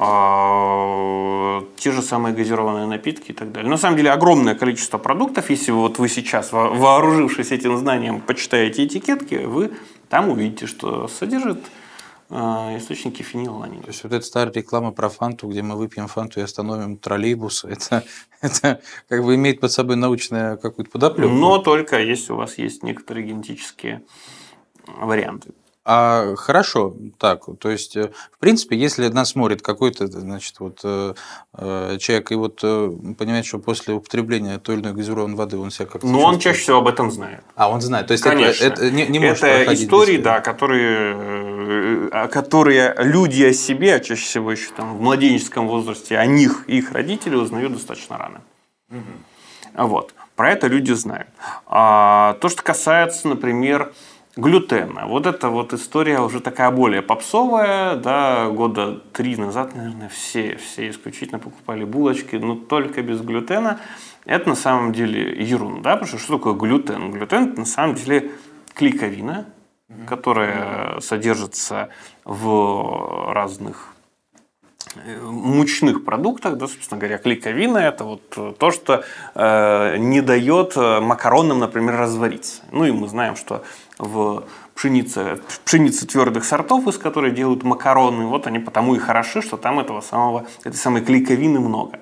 Speaker 2: э, те же самые газированные напитки и так далее. На самом деле огромное количество продуктов, если вот вы сейчас, во- вооружившись этим знанием, почитаете этикетки, вы там увидите, что содержит источники фенилаланина.
Speaker 1: То есть вот эта старая реклама про фанту, где мы выпьем фанту и остановим троллейбус, это, это как бы имеет под собой научную какую-то подоплеку.
Speaker 2: Но только если у вас есть некоторые генетические варианты.
Speaker 1: А хорошо, так, то есть, э, в принципе, если нас смотрит какой-то, значит, вот э, э, человек и вот э, понимает, что после употребления той или иной газированной воды он себя как-то
Speaker 2: Но он
Speaker 1: чувствует.
Speaker 2: чаще всего об этом знает.
Speaker 1: А, он знает. То есть это,
Speaker 2: Конечно.
Speaker 1: это не, не может
Speaker 2: Это
Speaker 1: без
Speaker 2: истории, да, которые, э, которые люди о себе, а чаще всего еще там в младенческом возрасте, о них и их родители узнают достаточно рано. Вот. Про это люди знают. А, то, что касается, например, глютена. Вот эта вот история уже такая более попсовая. Да, года три назад, наверное, все, все исключительно покупали булочки, но только без глютена. Это на самом деле ерунда. Потому что что такое глютен? Глютен – это на самом деле клейковина, которая содержится в разных э, мучных продуктах, да, собственно говоря, клейковина – это вот то, что э, не дает э, макаронам, например, развариться. Ну и мы знаем, что в пшенице, пшенице твердых сортов, из которой делают макароны, вот они потому и хороши, что там этого самого, этой самой клейковины много.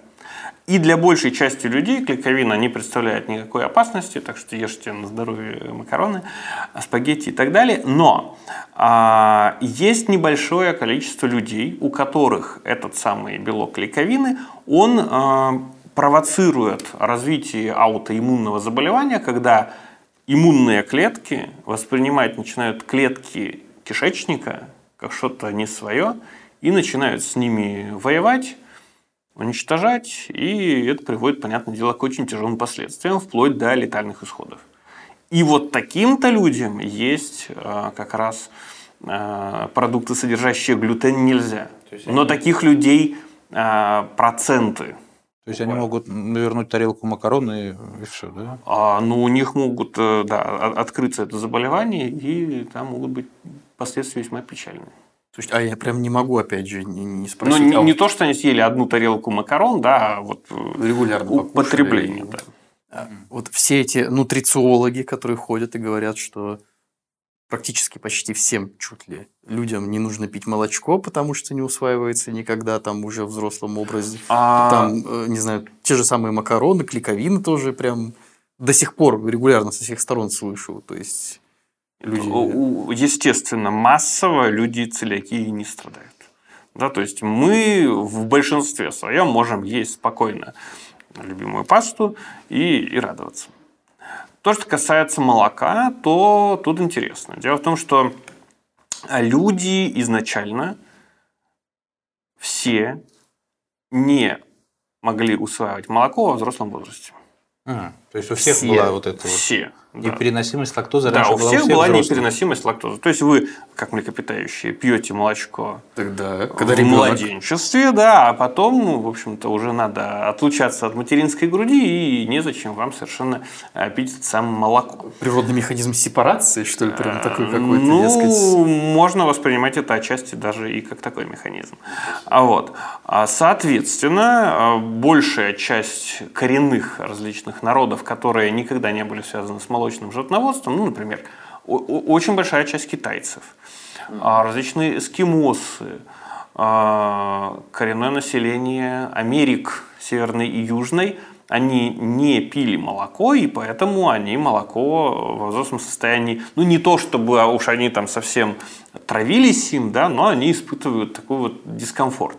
Speaker 2: И для большей части людей клейковина не представляет никакой опасности, так что ешьте на здоровье макароны, спагетти и так далее. Но а, есть небольшое количество людей, у которых этот самый белок клейковины, он а, провоцирует развитие аутоиммунного заболевания, когда иммунные клетки воспринимать начинают клетки кишечника как что-то не свое и начинают с ними воевать, уничтожать, и это приводит, понятное дело, к очень тяжелым последствиям, вплоть до летальных исходов. И вот таким-то людям есть э, как раз э, продукты, содержащие глютен, нельзя. Но таких людей э, проценты.
Speaker 1: То есть они могут навернуть тарелку макарон и, и все, да?
Speaker 2: А, ну, у них могут да, открыться это заболевание, и там могут быть последствия весьма печальные.
Speaker 3: То есть, а я прям не могу, опять же, не, не спросить.
Speaker 2: Ну, не,
Speaker 3: а
Speaker 2: не то, что они съели одну тарелку макарон, да, а вот
Speaker 3: регулярно
Speaker 2: употребление. Да.
Speaker 3: А, вот все эти нутрициологи, которые ходят и говорят, что практически почти всем чуть ли людям не нужно пить молочко, потому что не усваивается никогда там уже в взрослом образе. А... Там, э, не знаю, те же самые макароны, клейковины тоже прям до сих пор регулярно со всех сторон слышу. То есть
Speaker 2: люди... Естественно, массово люди целиакии не страдают. Да, то есть мы в большинстве своем можем есть спокойно любимую пасту и, и радоваться. То, что касается молока, то тут интересно. Дело в том, что люди изначально все не могли усваивать молоко во взрослом возрасте.
Speaker 1: А, то есть у всех все, была вот эта
Speaker 2: все,
Speaker 1: вот непереносимость лактозы
Speaker 2: да,
Speaker 1: раньше
Speaker 2: у
Speaker 1: была
Speaker 2: всех
Speaker 1: у всех
Speaker 2: была
Speaker 1: взрослых.
Speaker 2: непереносимость лактозы. То есть вы, как млекопитающие, пьете молочко
Speaker 3: Тогда, когда
Speaker 2: в
Speaker 3: ребенок...
Speaker 2: младенчестве, да, а потом, в общем-то, уже надо отлучаться от материнской груди, и незачем вам совершенно э, пить это самое молоко.
Speaker 3: Природный механизм сепарации, что ли, прям такой какой-то,
Speaker 2: ну, можно воспринимать это отчасти даже и как такой механизм. А вот, а, соответственно, э, большая часть коренных различных народов, которые никогда не были связаны с молочным животноводством, ну, например, очень большая часть китайцев, а, различные эскимосы, а, коренное население Америк Северной и Южной, они не пили молоко, и поэтому они молоко в взрослом состоянии, ну не то чтобы уж они там совсем травились им, да, но они испытывают такой вот дискомфорт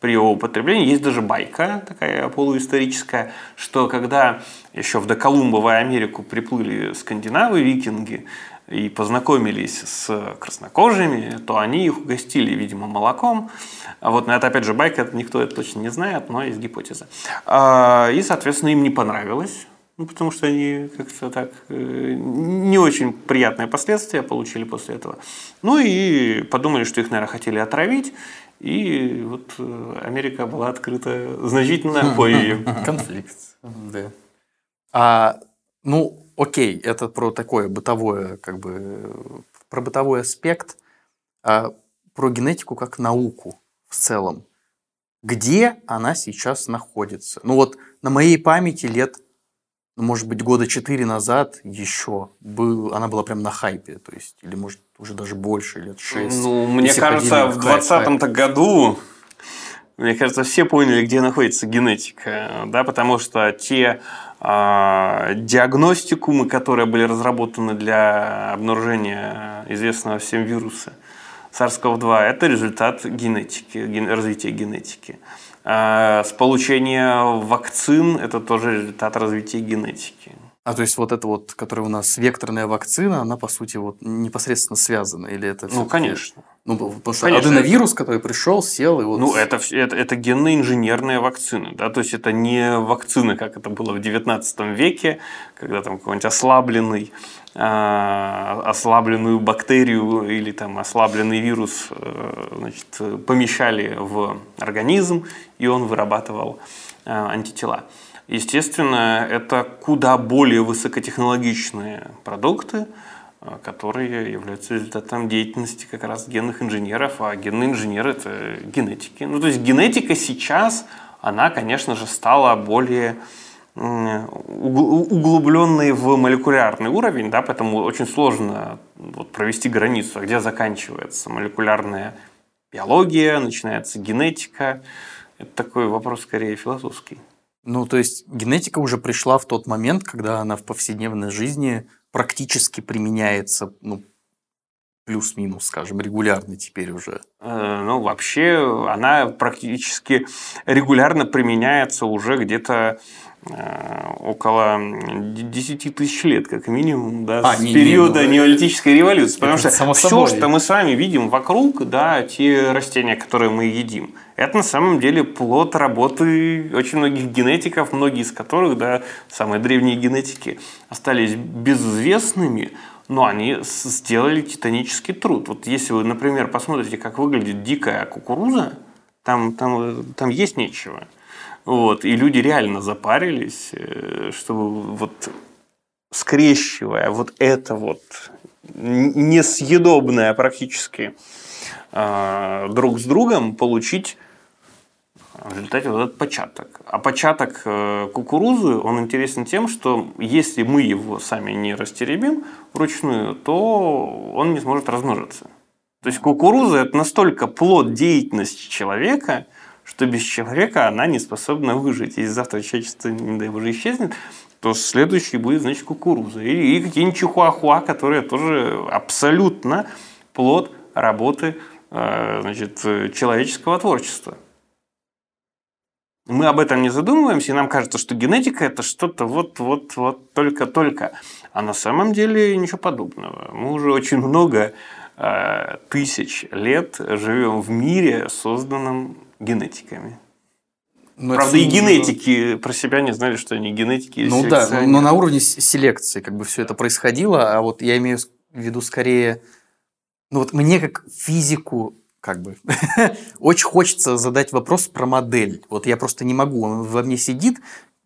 Speaker 2: при его употреблении. Есть даже байка такая полуисторическая, что когда еще в доколумбовую Америку приплыли скандинавы, викинги, и познакомились с краснокожими, то они их угостили, видимо, молоком. А вот, но это, опять же, байка, никто это точно не знает, но есть гипотеза. А, и, соответственно, им не понравилось, ну, потому что они как-то так э, не очень приятные последствия получили после этого. Ну и подумали, что их, наверное, хотели отравить. И вот э, Америка была открыта значительно по ее.
Speaker 3: Конфликт. Да. А, ну, окей, это про такое бытовое, как бы, про бытовой аспект, а про генетику как науку в целом. Где она сейчас находится? Ну вот на моей памяти лет, ну, может быть, года четыре назад еще был, она была прям на хайпе, то есть, или может уже даже больше, лет шесть.
Speaker 2: Ну, мне кажется, в двадцатом-то году мне кажется, все поняли, где находится генетика, да, потому что те э, диагностикумы, которые были разработаны для обнаружения известного всем вируса SARS-CoV-2, это результат генетики, ген, развития генетики. А с получения вакцин это тоже результат развития генетики.
Speaker 3: А то есть вот это вот, которая у нас векторная вакцина, она по сути вот непосредственно связана или это?
Speaker 2: Ну конечно.
Speaker 3: Ну потому что конечно. аденовирус, который пришел, сел и вот.
Speaker 2: Ну это это, это генно-инженерная вакцина, да, то есть это не вакцина, как это было в 19 веке, когда там какой-нибудь ослабленный а, ослабленную бактерию или там ослабленный вирус э, значит, помещали в организм, и он вырабатывал э, антитела. Естественно, это куда более высокотехнологичные продукты, которые являются результатом деятельности как раз генных инженеров, а генные инженеры – это генетики. Ну, то есть генетика сейчас, она, конечно же, стала более углубленной в молекулярный уровень, да, поэтому очень сложно вот, провести границу, где заканчивается молекулярная биология, начинается генетика. Это такой вопрос скорее философский.
Speaker 3: Ну, то есть генетика уже пришла в тот момент, когда она в повседневной жизни практически применяется, ну, плюс-минус, скажем, регулярный теперь уже?
Speaker 2: Э, ну, вообще, она практически регулярно применяется уже где-то э, около 10 тысяч лет, как минимум, да, а, с не, периода не, ну, неолитической революции. Потому что все, что мы с вами видим вокруг, да, те растения, которые мы едим, это на самом деле плод работы очень многих генетиков, многие из которых, да, самые древние генетики, остались безызвестными, но они сделали титанический труд. Вот если вы, например, посмотрите, как выглядит дикая кукуруза, там, там, там есть нечего. Вот, и люди реально запарились, э, чтобы вот скрещивая вот это вот несъедобное практически а, друг с другом, получить в результате вот этот початок. А початок э, кукурузы, он интересен тем, что если мы его сами не растеребим вручную, то он не сможет размножиться. То есть кукуруза – это настолько плод деятельности человека, что без человека она не способна выжить. Если завтра человечество, не дай боже, исчезнет, то следующий будет, значит, кукуруза. И, какие-нибудь чихуахуа, которые тоже абсолютно плод работы э, значит, человеческого творчества мы об этом не задумываемся, и нам кажется, что генетика это что-то вот-вот-вот только-только. А на самом деле ничего подобного. Мы уже очень много э, тысяч лет живем в мире, созданном генетиками. Но Правда, и генетики про себя не знали, что они генетики.
Speaker 3: Ну да, но на уровне селекции как бы все это происходило, а вот я имею в виду скорее, ну вот мне как физику как бы очень хочется задать вопрос про модель. Вот я просто не могу, он во мне сидит.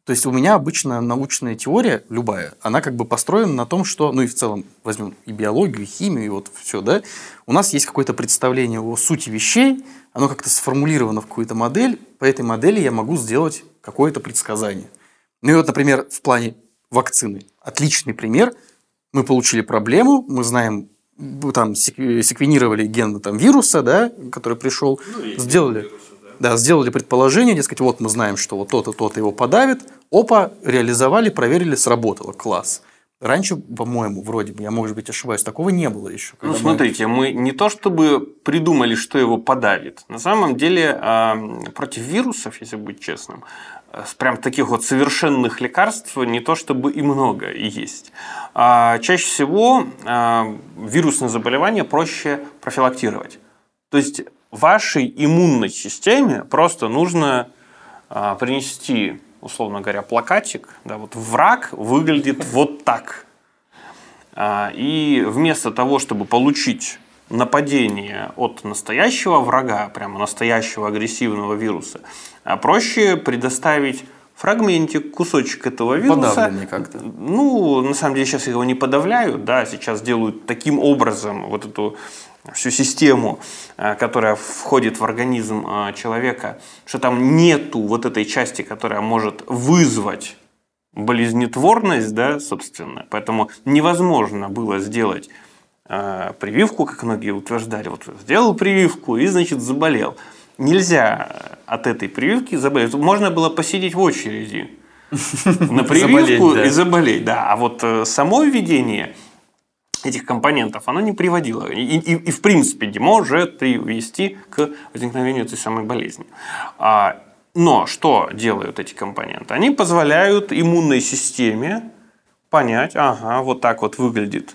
Speaker 3: То есть у меня обычно научная теория, любая, она как бы построена на том, что, ну и в целом возьмем и биологию, и химию, и вот все, да, у нас есть какое-то представление о сути вещей, оно как-то сформулировано в какую-то модель, по этой модели я могу сделать какое-то предсказание. Ну и вот, например, в плане вакцины. Отличный пример. Мы получили проблему, мы знаем там секвенировали ген там, вируса, да, который пришел, ну, сделали, вируса, да. да, сделали предположение, дескать, вот мы знаем, что вот то-то, то-то его подавит, опа, реализовали, проверили, сработало, класс. Раньше, по-моему, вроде бы, я, может быть, ошибаюсь, такого не было еще.
Speaker 2: Ну, смотрите, мы не то чтобы придумали, что его подавит. На самом деле, против вирусов, если быть честным, прям таких вот совершенных лекарств не то чтобы и много и есть. А чаще всего а, вирусные заболевания проще профилактировать. То есть вашей иммунной системе просто нужно а, принести, условно говоря, плакатик. Да, вот враг выглядит вот так. А, и вместо того, чтобы получить нападение от настоящего врага, прямо настоящего агрессивного вируса, а проще предоставить фрагментик, кусочек этого вируса. Подавленный как-то. Ну, на самом деле сейчас его не подавляют, да, сейчас делают таким образом вот эту всю систему, э, которая входит в организм э, человека, что там нету вот этой части, которая может вызвать болезнетворность, да, собственно. Поэтому невозможно было сделать э, прививку, как многие утверждали. Вот сделал прививку и, значит, заболел нельзя от этой прививки заболеть. Можно было посидеть в очереди на прививку и заболеть. Да. А вот э, само введение этих компонентов, оно не приводило. И, и, и в принципе не может привести к возникновению этой самой болезни. А, но что делают эти компоненты? Они позволяют иммунной системе понять, ага, вот так вот выглядит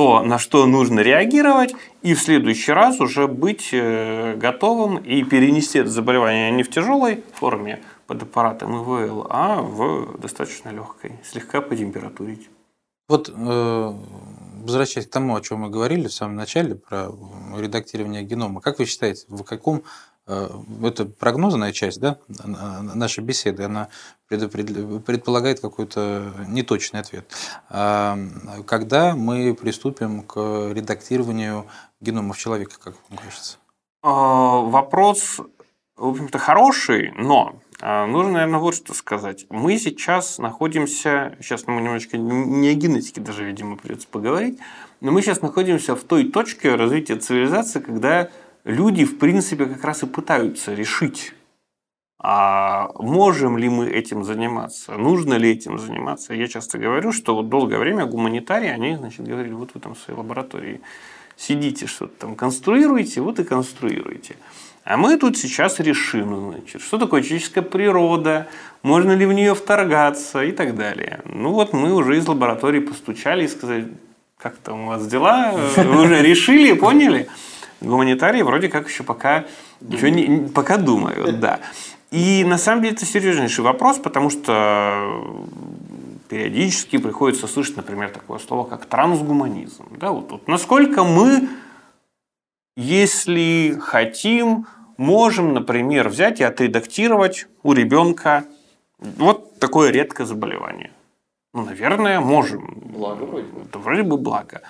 Speaker 2: то, на что нужно реагировать, и в следующий раз уже быть э, готовым и перенести это заболевание не в тяжелой форме под аппаратом ИВЛ, а в достаточно легкой, слегка потемпературить.
Speaker 1: Вот э, возвращаясь к тому, о чем мы говорили в самом начале, про редактирование генома, как вы считаете, в каком это прогнозная часть да, нашей беседы, она предполагает какой-то неточный ответ. А, когда мы приступим к редактированию геномов человека, как вам кажется?
Speaker 2: А, вопрос, в общем-то, хороший, но а, нужно, наверное, вот что сказать. Мы сейчас находимся, сейчас мы немножечко не о генетике даже, видимо, придется поговорить, но мы сейчас находимся в той точке развития цивилизации, когда люди, в принципе, как раз и пытаются решить, а можем ли мы этим заниматься, нужно ли этим заниматься. Я часто говорю, что вот долгое время гуманитарии, они, значит, говорили, вот вы там в своей лаборатории сидите что-то там конструируете, вот и конструируете. А мы тут сейчас решим, значит, что такое человеческая природа, можно ли в нее вторгаться и так далее. Ну вот мы уже из лаборатории постучали и сказали, как там у вас дела, вы уже решили, поняли? Гуманитарии вроде как еще пока, еще не, пока думают, да. И на самом деле это серьезнейший вопрос, потому что периодически приходится слышать, например, такое слово, как трансгуманизм. Да, вот, вот насколько мы, если хотим, можем, например, взять и отредактировать у ребенка вот такое редкое заболевание. Ну, наверное, можем.
Speaker 3: Благо вроде бы.
Speaker 2: Это вроде бы благо.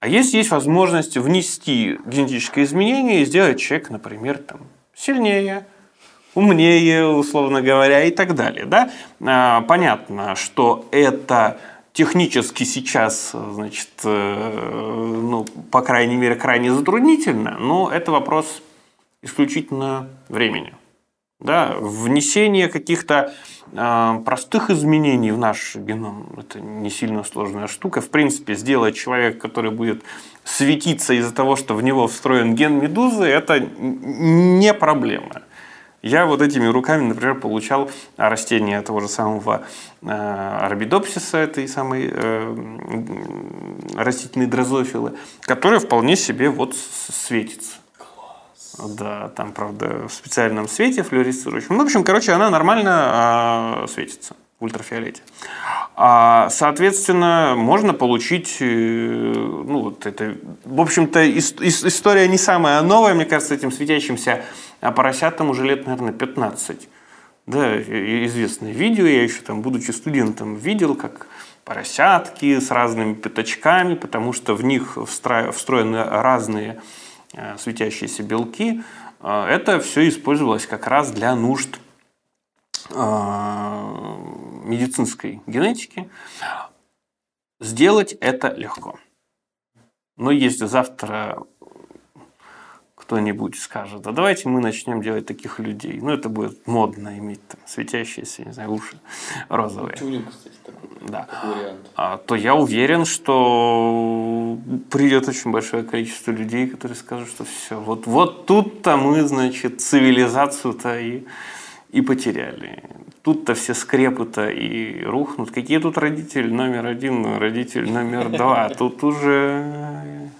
Speaker 2: А если есть возможность внести генетическое изменение и сделать человека, например, там, сильнее, умнее, условно говоря, и так далее. Да? А, понятно, что это технически сейчас, значит, э, ну, по крайней мере, крайне затруднительно, но это вопрос исключительно времени. Да, внесение каких-то э, простых изменений в наш геном – это не сильно сложная штука. В принципе, сделать человека, который будет светиться из-за того, что в него встроен ген медузы – это не проблема. Я вот этими руками, например, получал растения того же самого э, арбидопсиса, этой самой э, растительной дрозофилы, которые вполне себе вот светится. Да, там, правда, в специальном свете флюоресцирующем. Ну, в общем, короче, она нормально э, светится в ультрафиолете. А, соответственно, можно получить, э, ну, вот это, в общем-то, история не самая новая, мне кажется, этим светящимся поросятам уже лет, наверное, 15. Да, известное видео, я еще там, будучи студентом, видел, как поросятки с разными пятачками, потому что в них встроены разные светящиеся белки, э, это все использовалось как раз для нужд э, медицинской генетики. Сделать это легко. Но если завтра кто-нибудь скажет, да давайте мы начнем делать таких людей. Ну, это будет модно иметь там, светящиеся, не знаю, уши розовые.
Speaker 3: Тюнинг, кстати, такой,
Speaker 2: да.
Speaker 3: такой вариант.
Speaker 2: А, то я уверен, что придет очень большое количество людей, которые скажут, что все, вот, вот тут-то мы, значит, цивилизацию-то и, и потеряли. Тут-то все скрепы-то и рухнут. Какие тут родители номер один, родитель номер два? Тут уже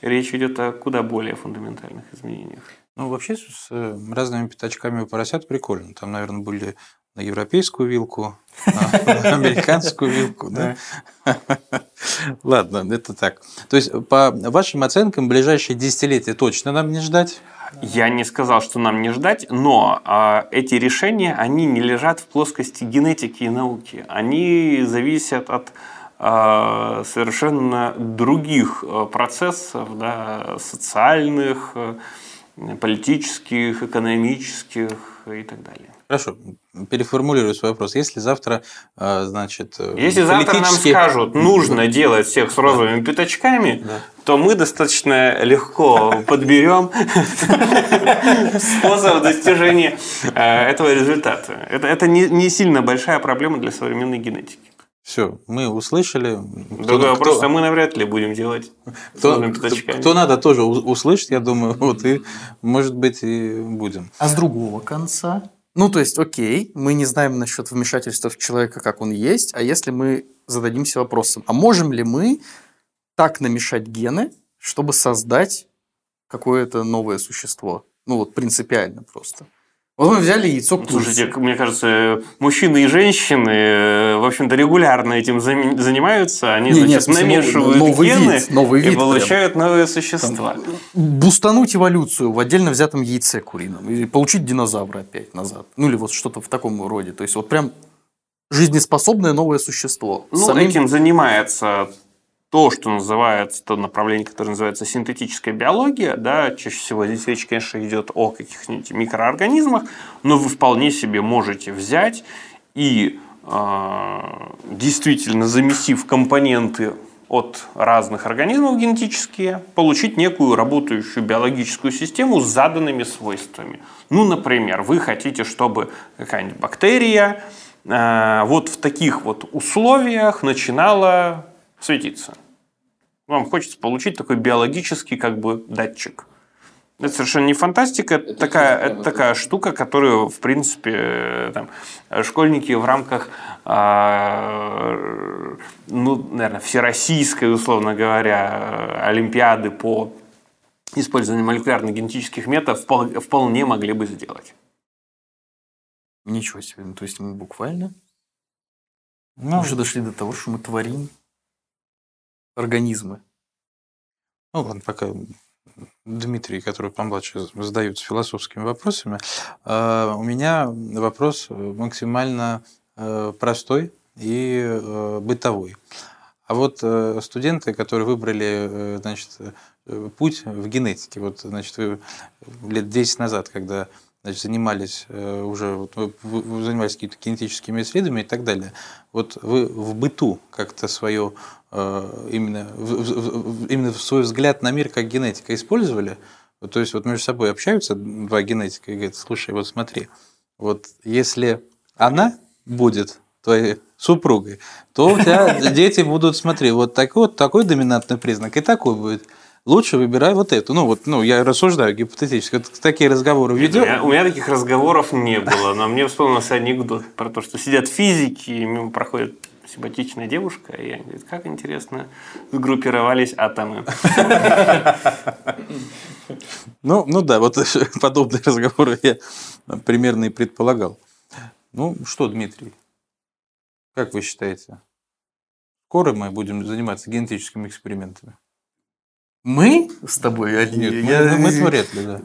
Speaker 2: речь идет о куда более фундаментальных изменениях.
Speaker 1: Ну, вообще с э, разными пятачками у поросят прикольно. Там, наверное, были на европейскую вилку, на американскую вилку. Да? Ладно, это так. То есть, по вашим оценкам, ближайшие десятилетия точно нам не ждать?
Speaker 2: Я не сказал, что нам не ждать, но э, эти решения, они не лежат в плоскости генетики и науки. Они зависят от совершенно других э, процессов, да, социальных, э, политических, экономических и так далее.
Speaker 1: Хорошо, переформулирую свой вопрос. Если завтра, э, значит,
Speaker 2: Если завтра нам скажут, нужно делать всех с розовыми да. пятачками, да. то мы достаточно легко подберем способ достижения этого результата. Это, не сильно большая проблема для современной генетики.
Speaker 1: Все, мы услышали.
Speaker 2: Другой вопрос, кто, мы навряд ли будем делать
Speaker 1: кто, кто, кто надо тоже услышать, я думаю, вот и, может быть, и будем.
Speaker 3: А с другого конца? Ну, то есть, окей, мы не знаем насчет вмешательства в человека, как он есть, а если мы зададимся вопросом, а можем ли мы так намешать гены, чтобы создать какое-то новое существо? Ну, вот принципиально просто. Вот мы взяли яйцо курицы.
Speaker 2: Слушайте, мне кажется, мужчины и женщины, э, в общем-то, регулярно этим занимаются. Они, не, значит, нет, намешивают новый гены вид, новый вид и получают прям. новые существа. Там,
Speaker 3: бустануть эволюцию в отдельно взятом яйце курином. И получить динозавра опять назад. Ну, или вот что-то в таком роде. То есть, вот прям жизнеспособное новое существо.
Speaker 2: Ну, Самим... этим занимается то, что называется, то направление, которое называется синтетическая биология, да, чаще всего здесь речь, конечно, идет о каких-нибудь микроорганизмах, но вы вполне себе можете взять и э, действительно замесив компоненты от разных организмов генетические, получить некую работающую биологическую систему с заданными свойствами. Ну, например, вы хотите, чтобы какая-нибудь бактерия э, вот в таких вот условиях начинала светиться. Вам хочется получить такой биологический как бы датчик. Это совершенно не фантастика, это, это такая, это такая штука, которую, в принципе, э, там, школьники в рамках, э, ну, наверное, всероссийской, условно говоря, олимпиады по использованию молекулярно-генетических методов вполне могли бы сделать.
Speaker 3: Ничего себе. Ну, то есть мы буквально ну, уже дошли до того, что мы творим организмы.
Speaker 1: Ну ладно, пока Дмитрий, который помладше, задаются философскими вопросами, э, у меня вопрос максимально э, простой и э, бытовой. А вот студенты, которые выбрали значит, путь в генетике, вот, значит, вы лет 10 назад, когда значит, занимались уже, вот, вы занимались какими-то генетическими исследованиями и так далее, вот вы в быту как-то свое Э, именно, именно свой взгляд на мир как генетика использовали. То есть вот между собой общаются два генетика и говорят, слушай, вот смотри, вот если она будет твоей супругой, то у тебя дети будут, смотри, вот такой, вот такой доминантный признак и такой будет. Лучше выбирай вот эту. Ну, вот, ну, я рассуждаю гипотетически. Вот такие разговоры ведем.
Speaker 2: У меня, у меня таких разговоров не было, но мне вспомнился анекдот про то, что сидят физики, и мимо проходят симпатичная девушка, и они говорят, как интересно сгруппировались атомы.
Speaker 1: Ну, ну да, вот подобные разговоры я примерно и предполагал. Ну что, Дмитрий, как вы считаете, скоро мы будем заниматься генетическими экспериментами?
Speaker 3: Мы с тобой,
Speaker 1: Али? Нет, я... мы, мы вряд ли, да.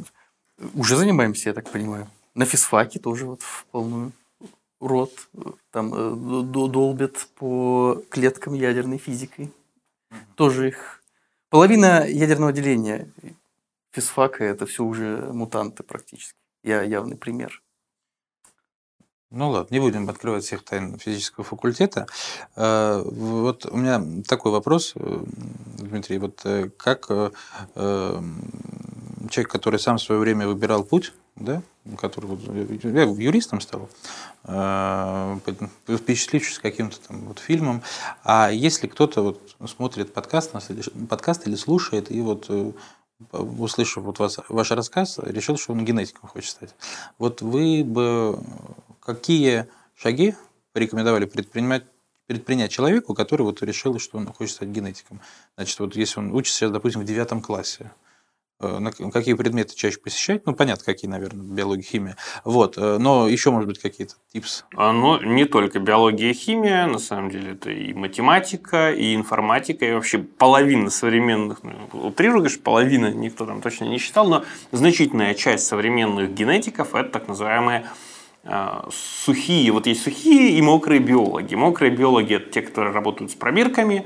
Speaker 3: Уже занимаемся, я так понимаю. На физфаке тоже вот в полную рот, там э, долбят по клеткам ядерной физикой. Тоже их... Половина ядерного деления физфака – это все уже мутанты практически. Я явный пример.
Speaker 1: Ну ладно, не будем открывать всех тайн физического факультета. Э, вот у меня такой вопрос, э, Дмитрий. Вот как человек, который сам в свое время выбирал путь, да, который вот, я юристом стал, э, впечатлившись каким-то там вот фильмом. А если кто-то вот смотрит подкаст, подкаст или слушает, и вот э, услышав вот вас, ваш рассказ, решил, что он генетиком хочет стать. Вот вы бы какие шаги порекомендовали предпринимать предпринять человеку, который вот решил, что он хочет стать генетиком. Значит, вот если он учится сейчас, допустим, в девятом классе, какие предметы чаще посещать? Ну, понятно, какие, наверное, биология, химия. Вот, э, но еще, может быть, какие-то типсы?
Speaker 2: А, ну, не только биология и химия, на самом деле, это и математика, и информатика, и вообще половина современных, ну, утрирую, половина, никто там точно не считал, но значительная часть современных генетиков – это так называемые а, сухие, вот есть сухие и мокрые биологи. Мокрые биологи – это те, которые работают с пробирками,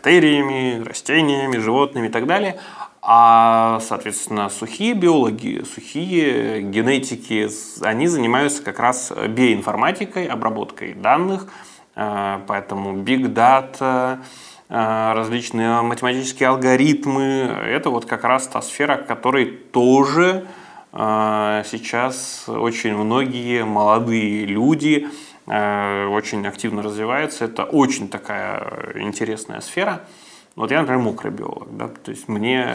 Speaker 2: бактериями, растениями, животными и так далее. А, соответственно, сухие биологи, сухие генетики, они занимаются как раз биоинформатикой, обработкой данных, а, поэтому big data, а, различные математические алгоритмы, это вот как раз та сфера, которой тоже сейчас очень многие молодые люди очень активно развивается. Это очень такая интересная сфера. Вот я, например, мокрый биолог, да, то есть мне,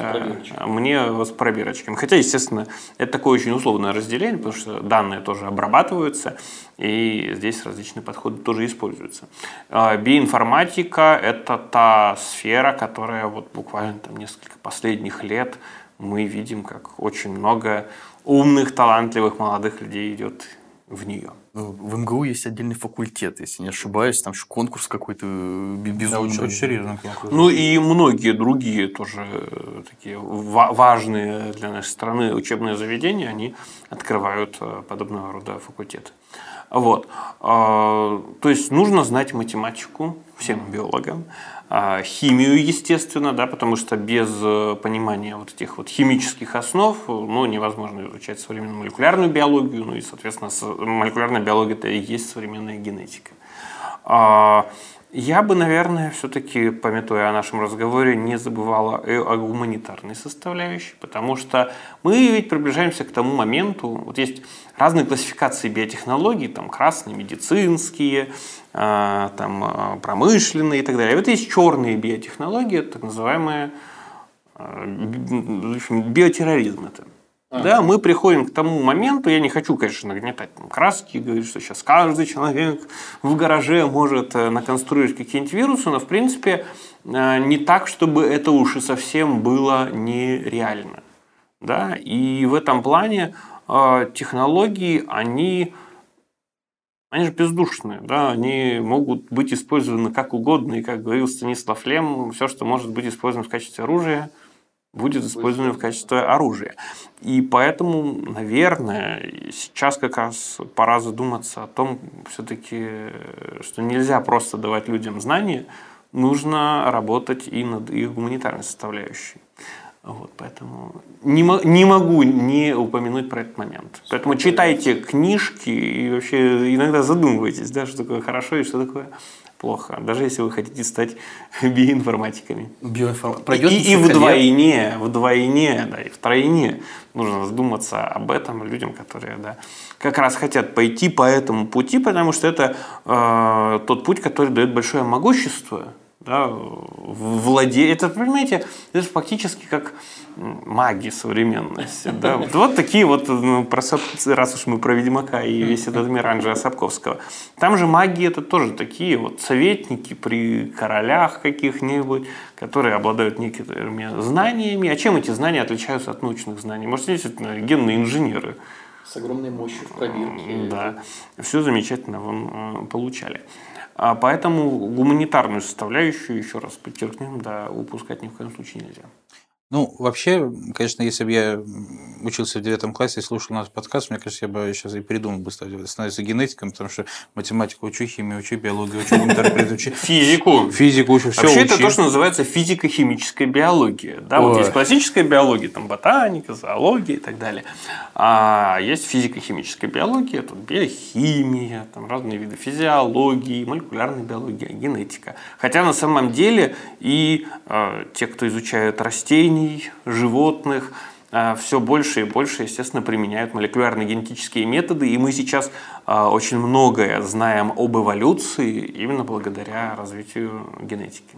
Speaker 2: мне с пробирочками. Хотя, естественно, это такое очень условное разделение, потому что данные тоже обрабатываются, и здесь различные подходы тоже используются. А, биоинформатика – это та сфера, которая вот буквально там несколько последних лет мы видим, как очень много умных, талантливых молодых людей идет в нее.
Speaker 3: Ну, в МГУ есть отдельный факультет, если не ошибаюсь, там еще конкурс какой-то безумный. Да,
Speaker 1: очень, очень серьезный конкурс.
Speaker 2: Ну и многие другие тоже э, такие важные для нашей страны учебные заведения, они открывают э, подобного рода факультеты. Вот. А, то есть нужно знать математику всем биологам, химию, естественно, да, потому что без э, понимания вот этих вот химических основ ну, невозможно изучать современную молекулярную биологию, ну и, соответственно, молекулярная биология – это и есть современная генетика. А, Я бы, наверное, все-таки, пометуя о нашем разговоре, не забывала о гуманитарной составляющей, потому что мы ведь приближаемся к тому моменту, вот есть разные классификации биотехнологий, там красные, медицинские, а, там а, промышленные и так далее. вот есть черные биотехнологии, так называемые а, биотерроризм это. Да, мы приходим к тому моменту, я не хочу, конечно, нагнетать там, краски, говорить, что сейчас каждый человек в гараже может э, наконструировать какие-нибудь вирусы, но, в принципе, э, не так, чтобы это уж и совсем было нереально. Да? И в этом плане э, технологии, они, они же бездушные, да? они могут быть использованы как угодно, и, как говорил Станислав Лем, все, что может быть использовано в качестве оружия – будет использовано в качестве оружия. И поэтому, наверное, сейчас как раз пора задуматься о том, все-таки, что нельзя просто давать людям знания, нужно работать и над их гуманитарной составляющей. Вот, поэтому не, не могу не упомянуть про этот момент. Поэтому читайте книжки и вообще иногда задумывайтесь, да, что такое хорошо и что такое плохо, даже если вы хотите стать биоинформатиками.
Speaker 3: Биоинформ...
Speaker 2: И, и вдвойне, вдвойне, да, и втройне нужно задуматься об этом людям, которые да, как раз хотят пойти по этому пути, потому что это э, тот путь, который дает большое могущество да, владеет. Это, понимаете, это фактически как маги современности. Да? Вот, вот такие вот, ну, раз уж мы про Ведьмака и весь этот мир Анджея Сапковского. Там же маги это тоже такие вот советники при королях каких-нибудь, которые обладают некоторыми знаниями. А чем эти знания отличаются от научных знаний? Может, действительно генные инженеры.
Speaker 3: С огромной мощью в пробирке.
Speaker 2: Да, все замечательно вон, э, получали. А поэтому гуманитарную составляющую, еще раз подчеркнем, да, упускать ни в коем случае нельзя.
Speaker 1: Ну, вообще, конечно, если бы я учился в девятом классе и слушал наш подкаст, мне кажется, я бы сейчас и придумал бы стать, становиться генетиком, потому что математику учу, химию учу, биологию учу, интерпрет учу.
Speaker 2: Физику.
Speaker 1: Физику учу,
Speaker 2: все Вообще, это то, что называется физико-химическая биология. Да, вот есть классическая биология, там ботаника, зоология и так далее. А есть физико-химическая биология, тут биохимия, там разные виды физиологии, молекулярная биология, генетика. Хотя на самом деле и э, те, кто изучают растения, растений, животных, а, все больше и больше, естественно, применяют молекулярные генетические методы, и мы сейчас а, очень многое знаем об эволюции именно благодаря развитию генетики.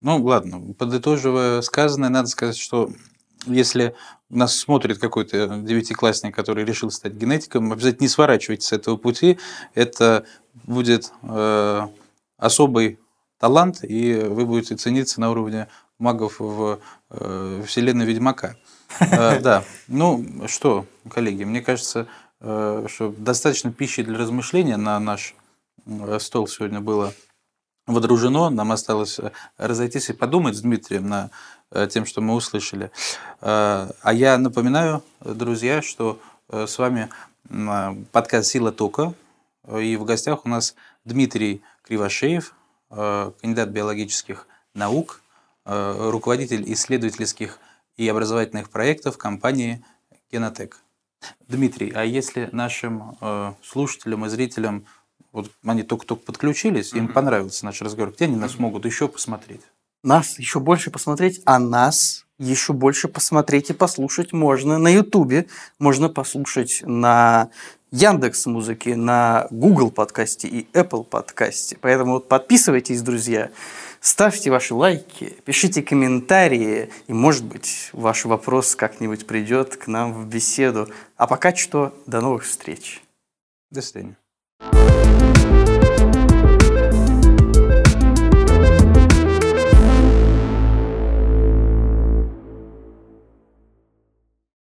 Speaker 1: Ну, ладно, подытоживая сказанное, надо сказать, что если нас смотрит какой-то девятиклассник, который решил стать генетиком, обязательно не сворачивайте с этого пути. Это будет э, особый талант, и вы будете цениться на уровне магов в э, вселенной Ведьмака. Э, да, ну что, коллеги, мне кажется, э, что достаточно пищи для размышления на наш стол сегодня было водружено. Нам осталось разойтись и подумать с Дмитрием на тем, что мы услышали. А я напоминаю, друзья, что с вами подкаст «Сила тока», и в гостях у нас Дмитрий Кривошеев, кандидат биологических наук, руководитель исследовательских и образовательных проектов компании Генотек. Дмитрий, а если нашим э, слушателям и зрителям, вот они только-только подключились, им понравился наш разговор, где они нас могут еще посмотреть?
Speaker 3: Нас еще больше посмотреть, а нас еще больше посмотреть и послушать можно на Ютубе, можно послушать на Яндекс Музыки, на Google подкасте и Apple подкасте. Поэтому вот подписывайтесь, друзья. Ставьте ваши лайки, пишите комментарии, и, может быть, ваш вопрос как-нибудь придет к нам в беседу. А пока что, до новых встреч.
Speaker 1: До свидания.